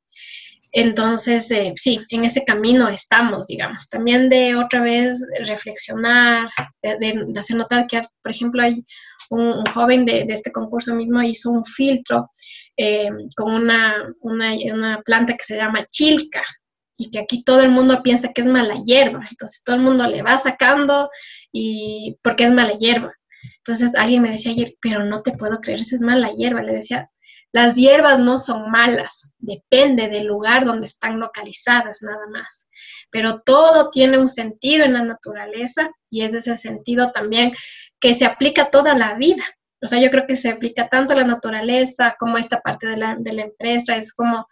Entonces, eh, sí, en ese camino estamos, digamos. También de otra vez reflexionar, de, hacer notar que, por ejemplo, hay un, joven de, este concurso mismo hizo un filtro eh, con una, una, planta que se llama chilca y que aquí todo el mundo piensa que es mala hierba. Entonces, todo el mundo le va sacando y porque es mala hierba. Entonces, alguien me decía ayer, pero no te puedo creer, esa es mala hierba. Le decía, las hierbas no son malas, depende del lugar donde están localizadas nada más. Pero todo tiene un sentido en la naturaleza y es ese sentido también que se aplica toda la vida. O sea, yo creo que se aplica tanto a la naturaleza como a esta parte de la, empresa. Es como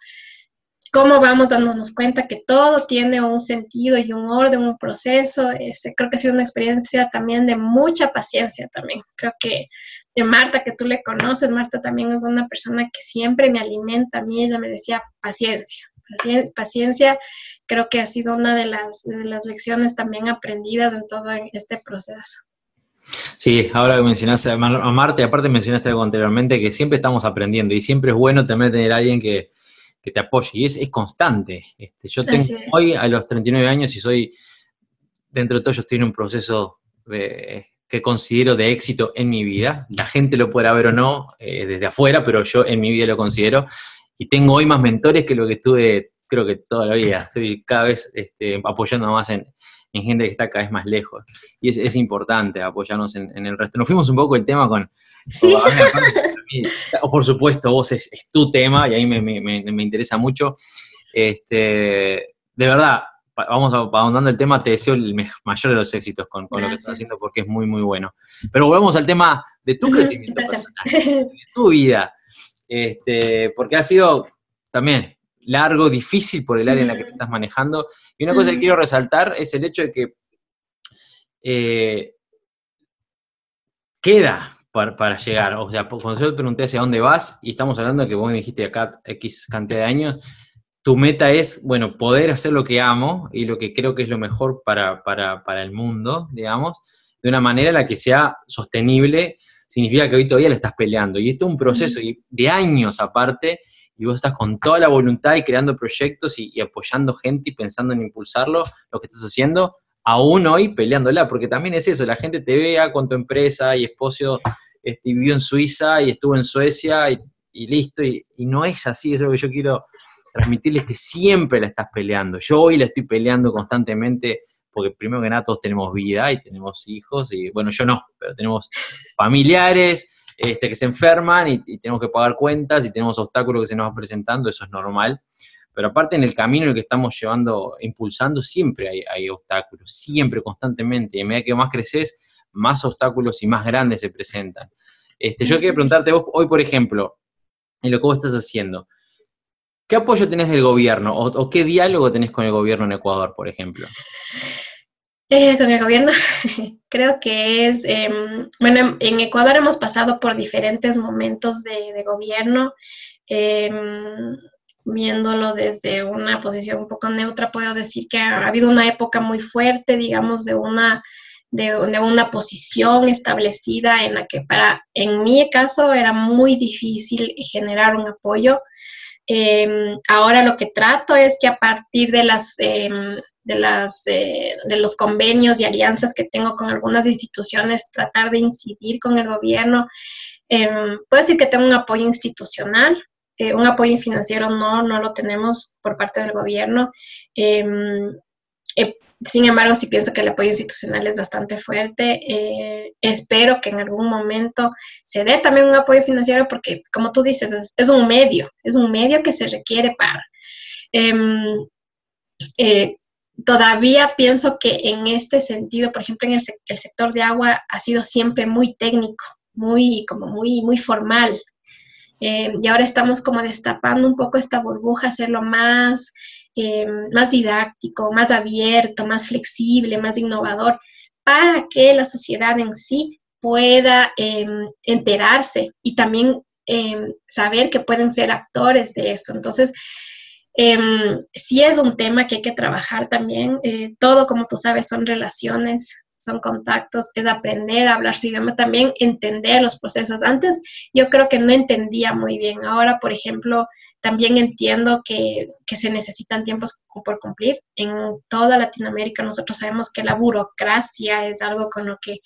cómo vamos dándonos cuenta que todo tiene un sentido y un orden, un proceso. Este, creo que ha sido una experiencia también de mucha paciencia también. Creo que de Marta, que tú le conoces, Marta también es una persona que siempre me alimenta a mí, ella me decía paciencia. Paciencia, creo que ha sido una de las, de las lecciones también aprendidas en todo este proceso. Sí, ahora que mencionaste a Marte, aparte mencionaste algo anteriormente, que siempre estamos aprendiendo y siempre es bueno también tener a alguien que, te apoye y es, es constante. Este, yo tengo hoy a los 39 años y soy, dentro de todo, yo estoy en un proceso que considero de éxito en mi vida. La gente lo pueda ver o no eh, desde afuera, pero yo en mi vida lo considero. Y tengo hoy más mentores que lo que tuve, creo que toda la vida. Estoy cada vez este, apoyando más en, en gente que está cada vez más lejos. Y es, es importante apoyarnos en, el resto. Nos fuimos un poco el tema con... Sí. Por supuesto, vos es, tu tema y ahí me, me, me, interesa mucho. Este, de verdad, vamos ahondando el tema, te deseo el mayor de los éxitos con, con lo que estás haciendo porque es muy, muy bueno. Pero volvemos al tema de tu crecimiento personal, de tu vida. Este, porque ha sido también largo, difícil por el área en la que te estás manejando. Y una cosa que quiero resaltar es el hecho de que eh, queda para, llegar. O sea, cuando yo te pregunté hacia dónde vas, y estamos hablando de que vos me dijiste acá X cantidad de años, tu meta es, bueno, poder hacer lo que amo y lo que creo que es lo mejor para, para el mundo, digamos, de una manera en la que sea sostenible, significa que hoy todavía le estás peleando. Y esto es un proceso de años aparte y vos estás con toda la voluntad y creando proyectos y, apoyando gente y pensando en impulsarlo, lo que estás haciendo, aún hoy peleándola, porque también es eso, la gente te vea con tu empresa y esposo este, vivió en Suiza y estuvo en Suecia y, listo, y, no es así, eso es lo que yo quiero transmitirles, que siempre la estás peleando. Yo hoy la estoy peleando constantemente porque primero que nada todos tenemos vida y tenemos hijos, y bueno, yo no, pero tenemos familiares, este, que se enferman y, tenemos que pagar cuentas y tenemos obstáculos que se nos van presentando, eso es normal. Pero aparte en el camino en el que estamos llevando, impulsando, siempre hay, obstáculos, siempre, constantemente. Y a medida que más creces, más obstáculos y más grandes se presentan. Este, yo quiero preguntarte vos, hoy por ejemplo, en lo que vos estás haciendo, ¿qué apoyo tenés del gobierno o, qué diálogo tenés con el gobierno en Ecuador, por ejemplo? Eh, con el gobierno, creo que es, em, bueno, en Ecuador hemos pasado por diferentes momentos de, gobierno. Em, viéndolo desde una posición un poco neutra, puedo decir que ha habido una época muy fuerte, digamos, de una, de, una posición establecida en la que para, en mi caso, era muy difícil generar un apoyo. Em, ahora lo que trato es que a partir de las de, las, eh, de los convenios y alianzas que tengo con algunas instituciones, tratar de incidir con el gobierno. Eh, puedo decir que tengo un apoyo institucional, eh, un apoyo financiero no, no lo tenemos por parte del gobierno. Eh, sin embargo, sí pienso que el apoyo institucional es bastante fuerte. espero que en algún momento se dé también un apoyo financiero porque, como tú dices, es, es un medio, es un medio que se requiere para. Em, todavía pienso que en este sentido, por ejemplo, en el, sector de agua ha sido siempre muy técnico, muy, como muy, muy formal. Eh, y ahora estamos como destapando un poco esta burbuja, hacerlo más, eh, más didáctico, más abierto, más flexible, más innovador, para que la sociedad en sí pueda em, enterarse y también em, saber que pueden ser actores de esto. Entonces, sí es un tema que hay que trabajar también. Eh, todo, como tú sabes, son relaciones, son contactos, es aprender a hablar su idioma, también entender los procesos. Antes yo creo que no entendía muy bien. Ahora, por ejemplo, también entiendo que, que se necesitan tiempos por cumplir. En toda Latinoamérica nosotros sabemos que la burocracia es algo con lo que,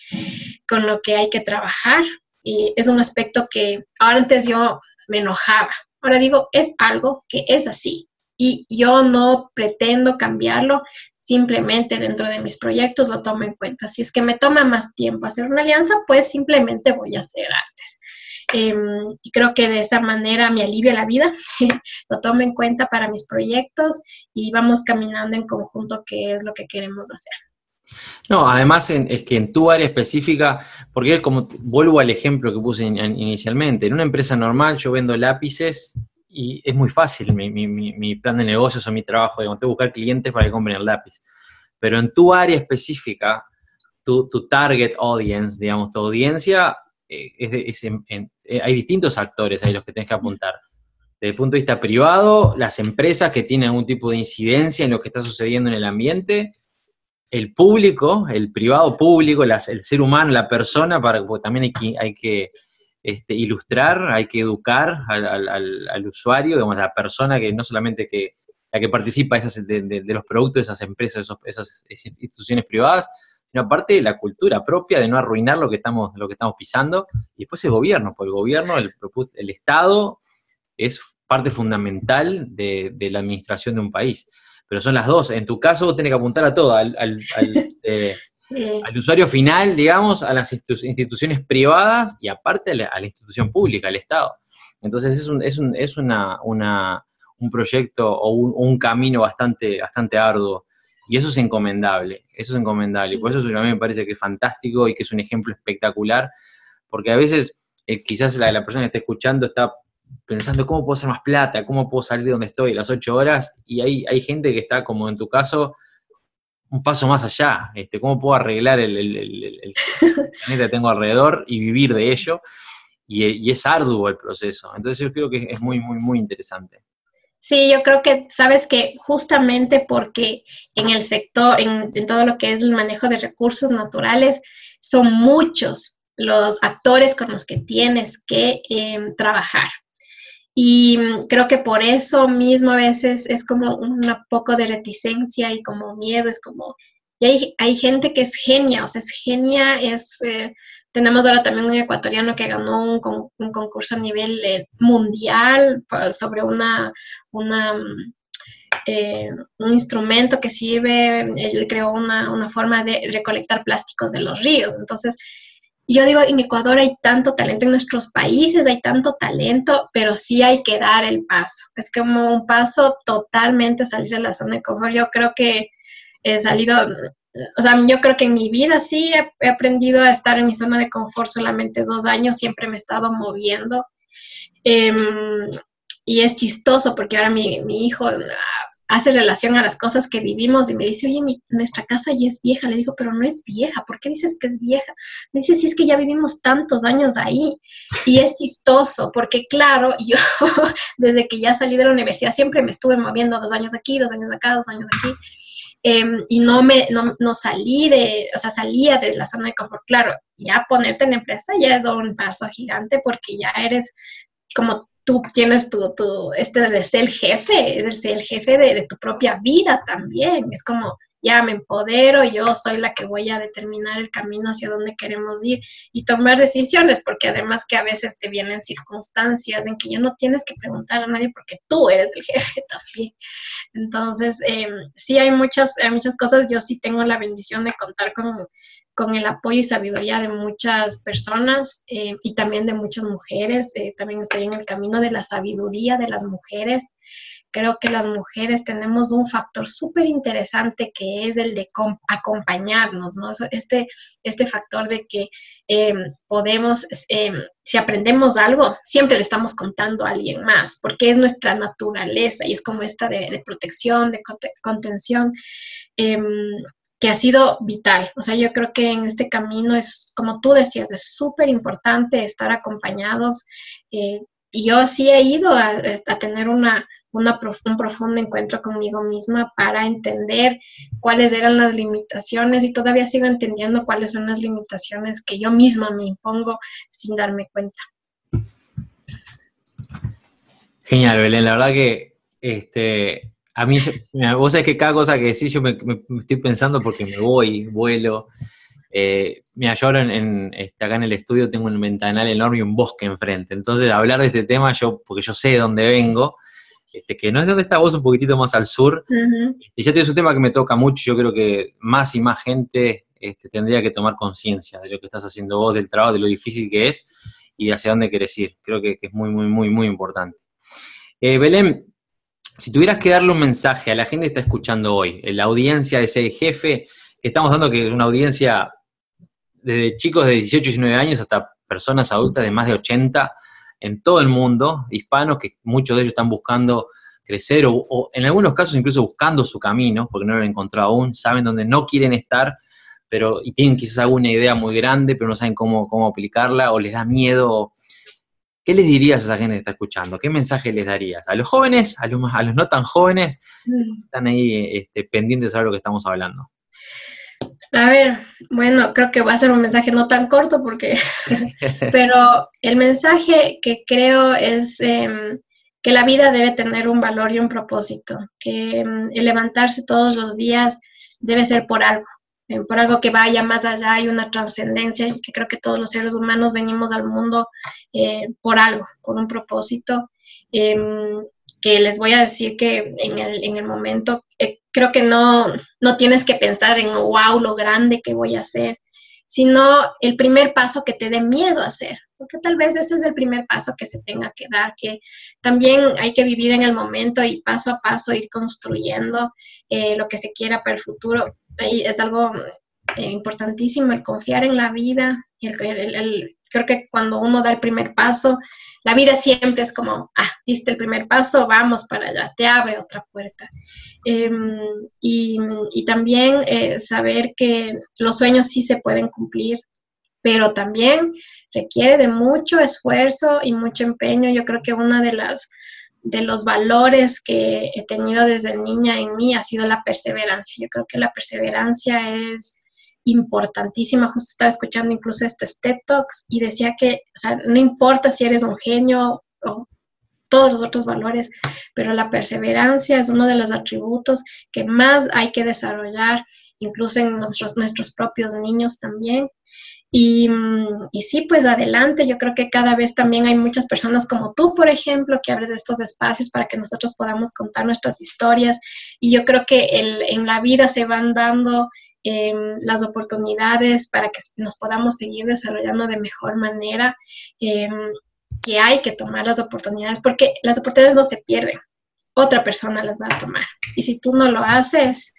con lo que hay que trabajar y es un aspecto que ahora antes yo me enojaba. Ahora digo, es algo que es así y yo no pretendo cambiarlo, simplemente dentro de mis proyectos lo tomo en cuenta. Si es que me toma más tiempo hacer una alianza, pues simplemente voy a hacer antes. Em, y creo que de esa manera me alivia la vida, lo tomo en cuenta para mis proyectos y vamos caminando en conjunto qué es lo que queremos hacer. No, además es que en tu área específica, porque es como, vuelvo al ejemplo que puse inicialmente, en una empresa normal yo vendo lápices y es muy fácil mi, plan de negocios o mi trabajo, de buscar clientes para que compren el lápiz. Pero en tu área específica, tu, target audience, digamos, tu audiencia, eh, eh, hay distintos actores ahí los que tienes que apuntar. Desde el punto de vista privado, las empresas que tienen algún tipo de incidencia en lo que está sucediendo en el ambiente, el público, el privado público, el ser humano, la persona, para, también hay que, hay que este, ilustrar, hay que educar al, usuario, digamos, a la persona que no solamente que la que participa de, los productos de esas empresas, esas instituciones privadas, sino aparte la cultura propia de no arruinar lo que estamos, lo que estamos pisando, y después el gobierno, porque el gobierno, el, el Estado es parte fundamental de, la administración de un país. Pero son las dos. En tu caso, vos tenés que apuntar a todo, al, eh, usuario final, digamos, a las instituciones privadas y aparte a la, institución pública, al Estado. Entonces es un, es un, es una, un proyecto o un, camino bastante, bastante arduo. Y eso es encomendable, eso es encomendable. Y por eso a mí me parece que es fantástico y que es un ejemplo espectacular, porque a veces eh, quizás la, la persona que está escuchando está pensando cómo puedo hacer más plata, cómo puedo salir de donde estoy las ocho horas, y hay, hay gente que está, como en tu caso, un paso más allá, este, cómo puedo arreglar el, el, que tengo alrededor y vivir de ello, y, es arduo el proceso. Entonces yo creo que es muy, muy, muy interesante. Sí, yo creo que, sabes que justamente porque en el sector, en, todo lo que es el manejo de recursos naturales, son muchos los actores con los que tienes que em, trabajar. Y mm, creo que por eso mismo a veces es como un poco de reticencia y como miedo, es como, y hay, hay gente que es genia, o sea, es genia, es, eh, tenemos ahora también un ecuatoriano que ganó un, un concurso a nivel eh, mundial sobre una, una mm, eh, un instrumento que sirve, él creó una, una forma de recolectar plásticos de los ríos, entonces yo digo, en Ecuador hay tanto talento, en nuestros países hay tanto talento, pero sí hay que dar el paso. Es como un paso totalmente salir de la zona de confort. Yo creo que he salido, o sea, yo creo que en mi vida sí he, aprendido a estar en mi zona de confort solamente dos años, siempre me he estado moviendo. Em, y es chistoso porque ahora mi, mi hijo hace relación a las cosas que vivimos y me dice, oye, nuestra casa ya es vieja. Le digo, pero no es vieja, ¿por qué dices que es vieja? Me dice, sí, es que ya vivimos tantos años ahí. Y es chistoso, porque claro, yo desde que ya salí de la universidad siempre me estuve moviendo dos años aquí, dos años acá, dos años aquí. Em, y no me no, no, salí de, o sea, salía de la zona de confort. Claro, ya ponerte en empresa ya es un paso gigante porque ya eres como tú tienes tu, tu, este de ser el jefe, es el jefe de, tu propia vida también. Es como, ya me empodero, yo soy la que voy a determinar el camino hacia donde queremos ir y tomar decisiones, porque además que a veces te vienen circunstancias en que ya no tienes que preguntar a nadie porque tú eres el jefe también. Entonces, eh, sí hay muchas, hay muchas cosas, yo sí tengo la bendición de contar con con el apoyo y sabiduría de muchas personas eh, y también de muchas mujeres. Eh, también estoy en el camino de la sabiduría de las mujeres. Creo que las mujeres tenemos un factor súper interesante que es el de acompañarnos, ¿no? Este, este factor de que eh, podemos, si aprendemos algo, siempre le estamos contando a alguien más, porque es nuestra naturaleza y es como esta de, de protección, de contención. Em, que ha sido vital. O sea, yo creo que en este camino es, como tú decías, es súper importante estar acompañados. Eh, y yo sí he ido a, tener una, una un profundo encuentro conmigo misma para entender cuáles eran las limitaciones y todavía sigo entendiendo cuáles son las limitaciones que yo misma me impongo sin darme cuenta. Genial, Belén. La verdad que este, a mí, vos sabés que cada cosa que decís yo me, estoy pensando porque me voy, vuelo. Eh, mira, yo ahora en, este, acá en el estudio tengo un ventanal enorme y un bosque enfrente. Entonces, hablar de este tema, yo, porque yo sé de dónde vengo, este, que no es donde está vos, un poquitito más al sur. Y ya es un tema que me toca mucho. Yo creo que más y más gente este, tendría que tomar conciencia de lo que estás haciendo vos, del trabajo, de lo difícil que es y hacia dónde querés ir. Creo que, es muy, muy, muy, muy importante. Eh, Belén, si tuvieras que darle un mensaje a la gente que está escuchando hoy, la audiencia de ese jefe, que estamos dando que es una audiencia desde chicos de 18 y 19 años hasta personas adultas de más de 80 en todo el mundo, hispanos, que muchos de ellos están buscando crecer o, en algunos casos incluso buscando su camino, porque no lo han encontrado aún, saben dónde no quieren estar, pero y tienen quizás alguna idea muy grande, pero no saben cómo, cómo aplicarla o les da miedo ¿Qué les dirías a esa gente que está escuchando? ¿Qué mensaje les darías? ¿A los jóvenes? ¿A los, a los no tan jóvenes? Mm. Están ahí este, pendientes de saber lo que estamos hablando. A ver, bueno, creo que va a ser un mensaje no tan corto porque, pero el mensaje que creo es em, que la vida debe tener un valor y un propósito, que em, el levantarse todos los días debe ser por algo, em, por algo que vaya más allá, hay una trascendencia y que creo que todos los seres humanos venimos al mundo eh, por algo, por un propósito que les voy a decir que en el, en el momento eh, creo que no, no tienes que pensar en, wow, lo grande que voy a hacer, sino el primer paso que te dé miedo a hacer, porque tal vez ese es el primer paso que se tenga que dar, que también hay que vivir en el momento y paso a paso ir construyendo eh, lo que se quiera para el futuro. Es algo eh, importantísimo el confiar en la vida, y el, creo que cuando uno da el primer paso, la vida siempre es como, ah, diste el primer paso, vamos para allá, te abre otra puerta. Em, y, también eh, saber que los sueños sí se pueden cumplir, pero también requiere de mucho esfuerzo y mucho empeño. Yo creo que una de las de los valores que he tenido desde niña en mí ha sido la perseverancia. Yo creo que la perseverancia es importantísima. Justo estaba escuchando incluso estos TED Talks y decía que, no importa si eres un genio o todos los otros valores, pero la perseverancia es uno de los atributos que más hay que desarrollar, incluso en nuestros, nuestros propios niños también. Y, y, sí, pues adelante, yo creo que cada vez también hay muchas personas como tú, por ejemplo, que abres estos espacios para que nosotros podamos contar nuestras historias. Y yo creo que el, en la vida se van dando Em, las oportunidades para que nos podamos seguir desarrollando de mejor manera, em, que hay que tomar las oportunidades, porque las oportunidades no se pierden, otra persona las va a tomar. Y si tú no lo haces,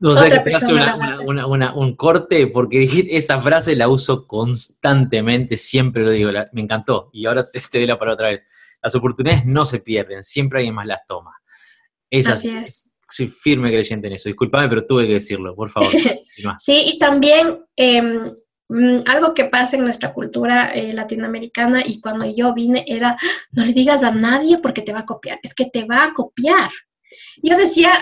no sé, otra persona un corte, porque esa frase la uso constantemente, siempre lo digo, me encantó, y ahora te doy la palabra otra vez. Las oportunidades no se pierden, siempre alguien más las toma. así es soy firme creyente en eso. Disculpame, pero tuve que decirlo, por favor. sí, y también em, mm, algo que pasa en nuestra cultura eh, latinoamericana y cuando yo vine era, no le digas a nadie porque te va a copiar, es que te va a copiar. Yo decía,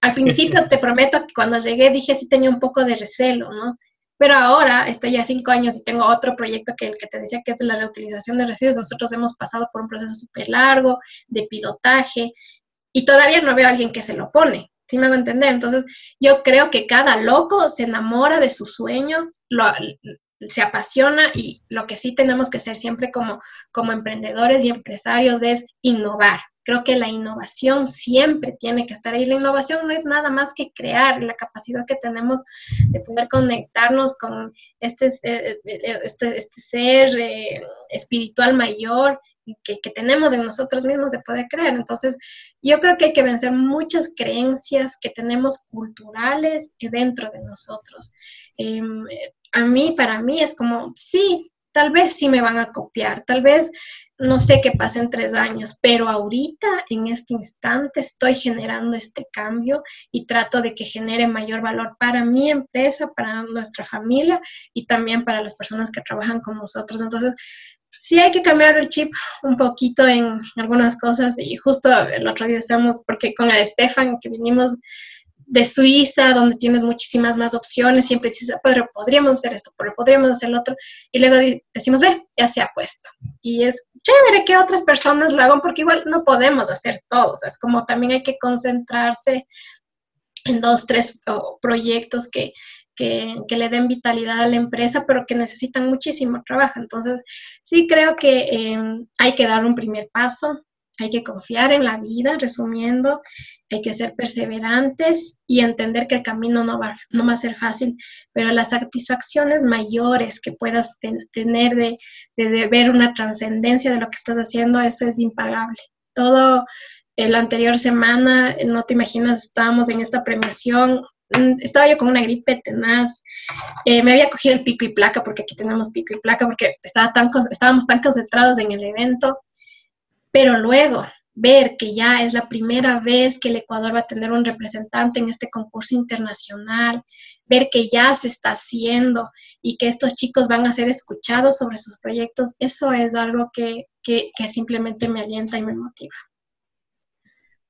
al principio te prometo que cuando llegué dije sí tenía un poco de recelo, ¿no? Pero ahora estoy ya cinco años y tengo otro proyecto que el que te decía que es la reutilización de residuos. Nosotros hemos pasado por un proceso súper largo de pilotaje y todavía no veo a alguien que se lo pone. ¿Sí me hago entender? Entonces, yo creo que cada loco se enamora de su sueño, lo, se apasiona y lo que sí tenemos que hacer siempre como, como emprendedores y empresarios es innovar. Creo que la innovación siempre tiene que estar ahí. La innovación no es nada más que crear la capacidad que tenemos de poder conectarnos con este, eh, eh, este, este ser eh, espiritual mayor que, tenemos en nosotros mismos de poder creer. Entonces, yo creo que hay que vencer muchas creencias que tenemos culturales dentro de nosotros. Em, a mí, para mí, es como, sí, tal vez sí me van a copiar, tal vez no sé qué pasa en tres años, pero ahorita, en este instante, estoy generando este cambio y trato de que genere mayor valor para mi empresa, para nuestra familia y también para las personas que trabajan con nosotros. Entonces, sí hay que cambiar el chip un poquito en algunas cosas y justo el otro día estamos, porque con el Estefan que vinimos de Suiza, donde tienes muchísimas más opciones, siempre dices, ah, pero podríamos hacer esto, pero podríamos hacer lo otro, y luego decimos, ve, ya se ha puesto. Y es chévere que otras personas lo hagan, porque igual no podemos hacer todo, es como también hay que concentrarse en dos, tres proyectos que, que, le den vitalidad a la empresa, pero que necesitan muchísimo trabajo. Entonces, sí creo que em, hay que dar un primer paso, hay que confiar en la vida, resumiendo, hay que ser perseverantes y entender que el camino no va, a ser fácil, pero las satisfacciones mayores que puedas tener de, ver una trascendencia de lo que estás haciendo, eso es impagable. Todo la anterior semana, no te imaginas, estábamos en esta premiación, estaba yo con una gripe tenaz, eh, me había cogido el pico y placa, porque aquí tenemos pico y placa, porque estaba tan, estábamos tan concentrados en el evento, pero luego ver que ya es la primera vez que el Ecuador va a tener un representante en este concurso internacional, ver que ya se está haciendo y que estos chicos van a ser escuchados sobre sus proyectos, eso es algo que, que, que simplemente me alienta y me motiva.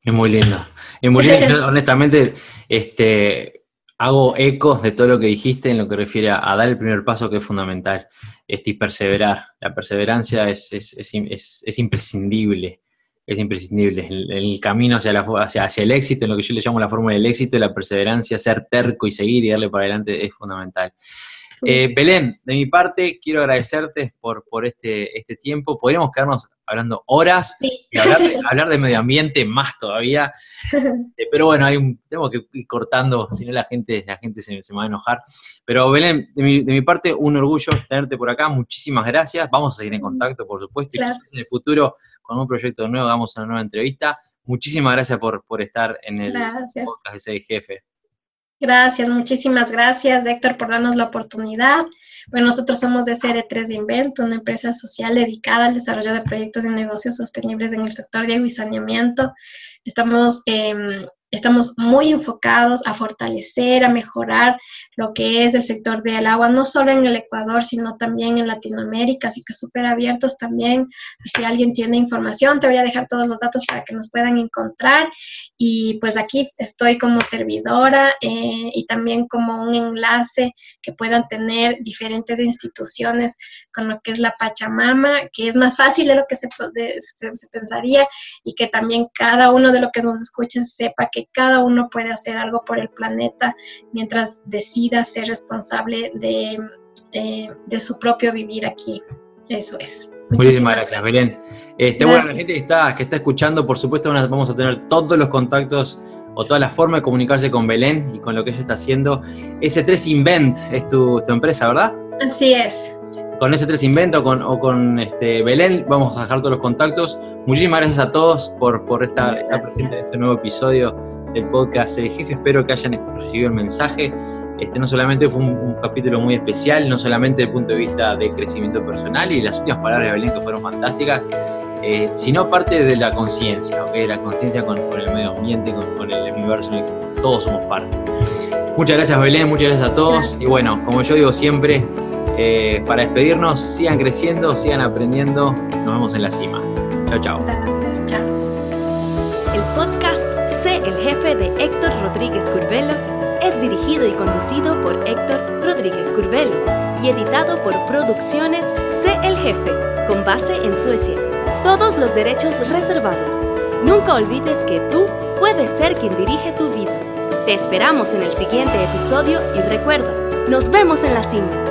Es muy lindo. Es muy lindo. honestamente, este, Hago eco de todo lo que dijiste en lo que refiere a, dar el primer paso que es fundamental, este, y perseverar. La perseverancia es, es, imprescindible, es imprescindible. El, camino hacia, la, hacia, hacia, el éxito, en lo que yo le llamo la fórmula del éxito, la perseverancia, ser terco y seguir y darle para adelante es fundamental. Eh, Belén, de mi parte, quiero agradecerte por, por este, este tiempo. Podríamos quedarnos hablando horas y hablar de, medio ambiente más todavía. Eh, pero bueno, hay un, tengo que ir cortando, si no la gente, la gente se, me va a enojar. Pero Belén, de mi, de mi, parte, un orgullo tenerte por acá. Muchísimas gracias. Vamos a seguir en contacto, por supuesto. Y en el futuro, con un proyecto nuevo, hagamos una nueva entrevista. Muchísimas gracias por, por estar en el podcast de Jefe. Gracias, muchísimas gracias, Héctor, por darnos la oportunidad. Bueno, nosotros somos de CR3 de Invento, una empresa social dedicada al desarrollo de proyectos de negocios sostenibles en el sector de agua y saneamiento. Estamos eh, Estamos muy enfocados a fortalecer, a mejorar lo que es el sector del agua, no solo en el Ecuador, sino también en Latinoamérica, así que súper abiertos también. Si alguien tiene información, te voy a dejar todos los datos para que nos puedan encontrar. Y pues aquí estoy como servidora eh, y también como un enlace que puedan tener diferentes instituciones con lo que es la Pachamama, que es más fácil de lo que se, se pensaría y que también cada uno de los que nos escuchen sepa que cada uno puede hacer algo por el planeta mientras decida ser responsable de, eh, de su propio vivir aquí. Eso es. Muchísimas gracias, Belén. Este, Bueno, la gente que está, que está escuchando, por supuesto, vamos a tener todos los contactos o toda la forma de comunicarse con Belén y con lo que ella está haciendo. S3 Invent es tu, tu empresa, ¿verdad? Así es con ese tres invento con, o con este, Belén. Vamos a dejar todos los contactos. Muchísimas gracias a todos por, por presente en este nuevo episodio del podcast de Jefe. Espero que hayan recibido el mensaje. Este, no solamente fue un, capítulo muy especial, no solamente desde el punto de vista de crecimiento personal y las últimas palabras de Belén que fueron fantásticas, eh, sino parte de la conciencia, ¿okay? la conciencia con, el medio ambiente, con, el universo en el que todos somos parte. Muchas gracias Belén, muchas gracias a todos y bueno, como yo digo siempre, eh, para despedirnos, sigan creciendo, sigan aprendiendo. Nos vemos en la cima. Chao, chao. Gracias, chao. El podcast Sé el jefe de Héctor Rodríguez Curvelo es dirigido y conducido por Héctor Rodríguez Curvelo y editado por Producciones Sé el jefe, con base en Suecia. Todos los derechos reservados. Nunca olvides que tú puedes ser quien dirige tu vida. Te esperamos en el siguiente episodio y recuerda, nos vemos en la cima.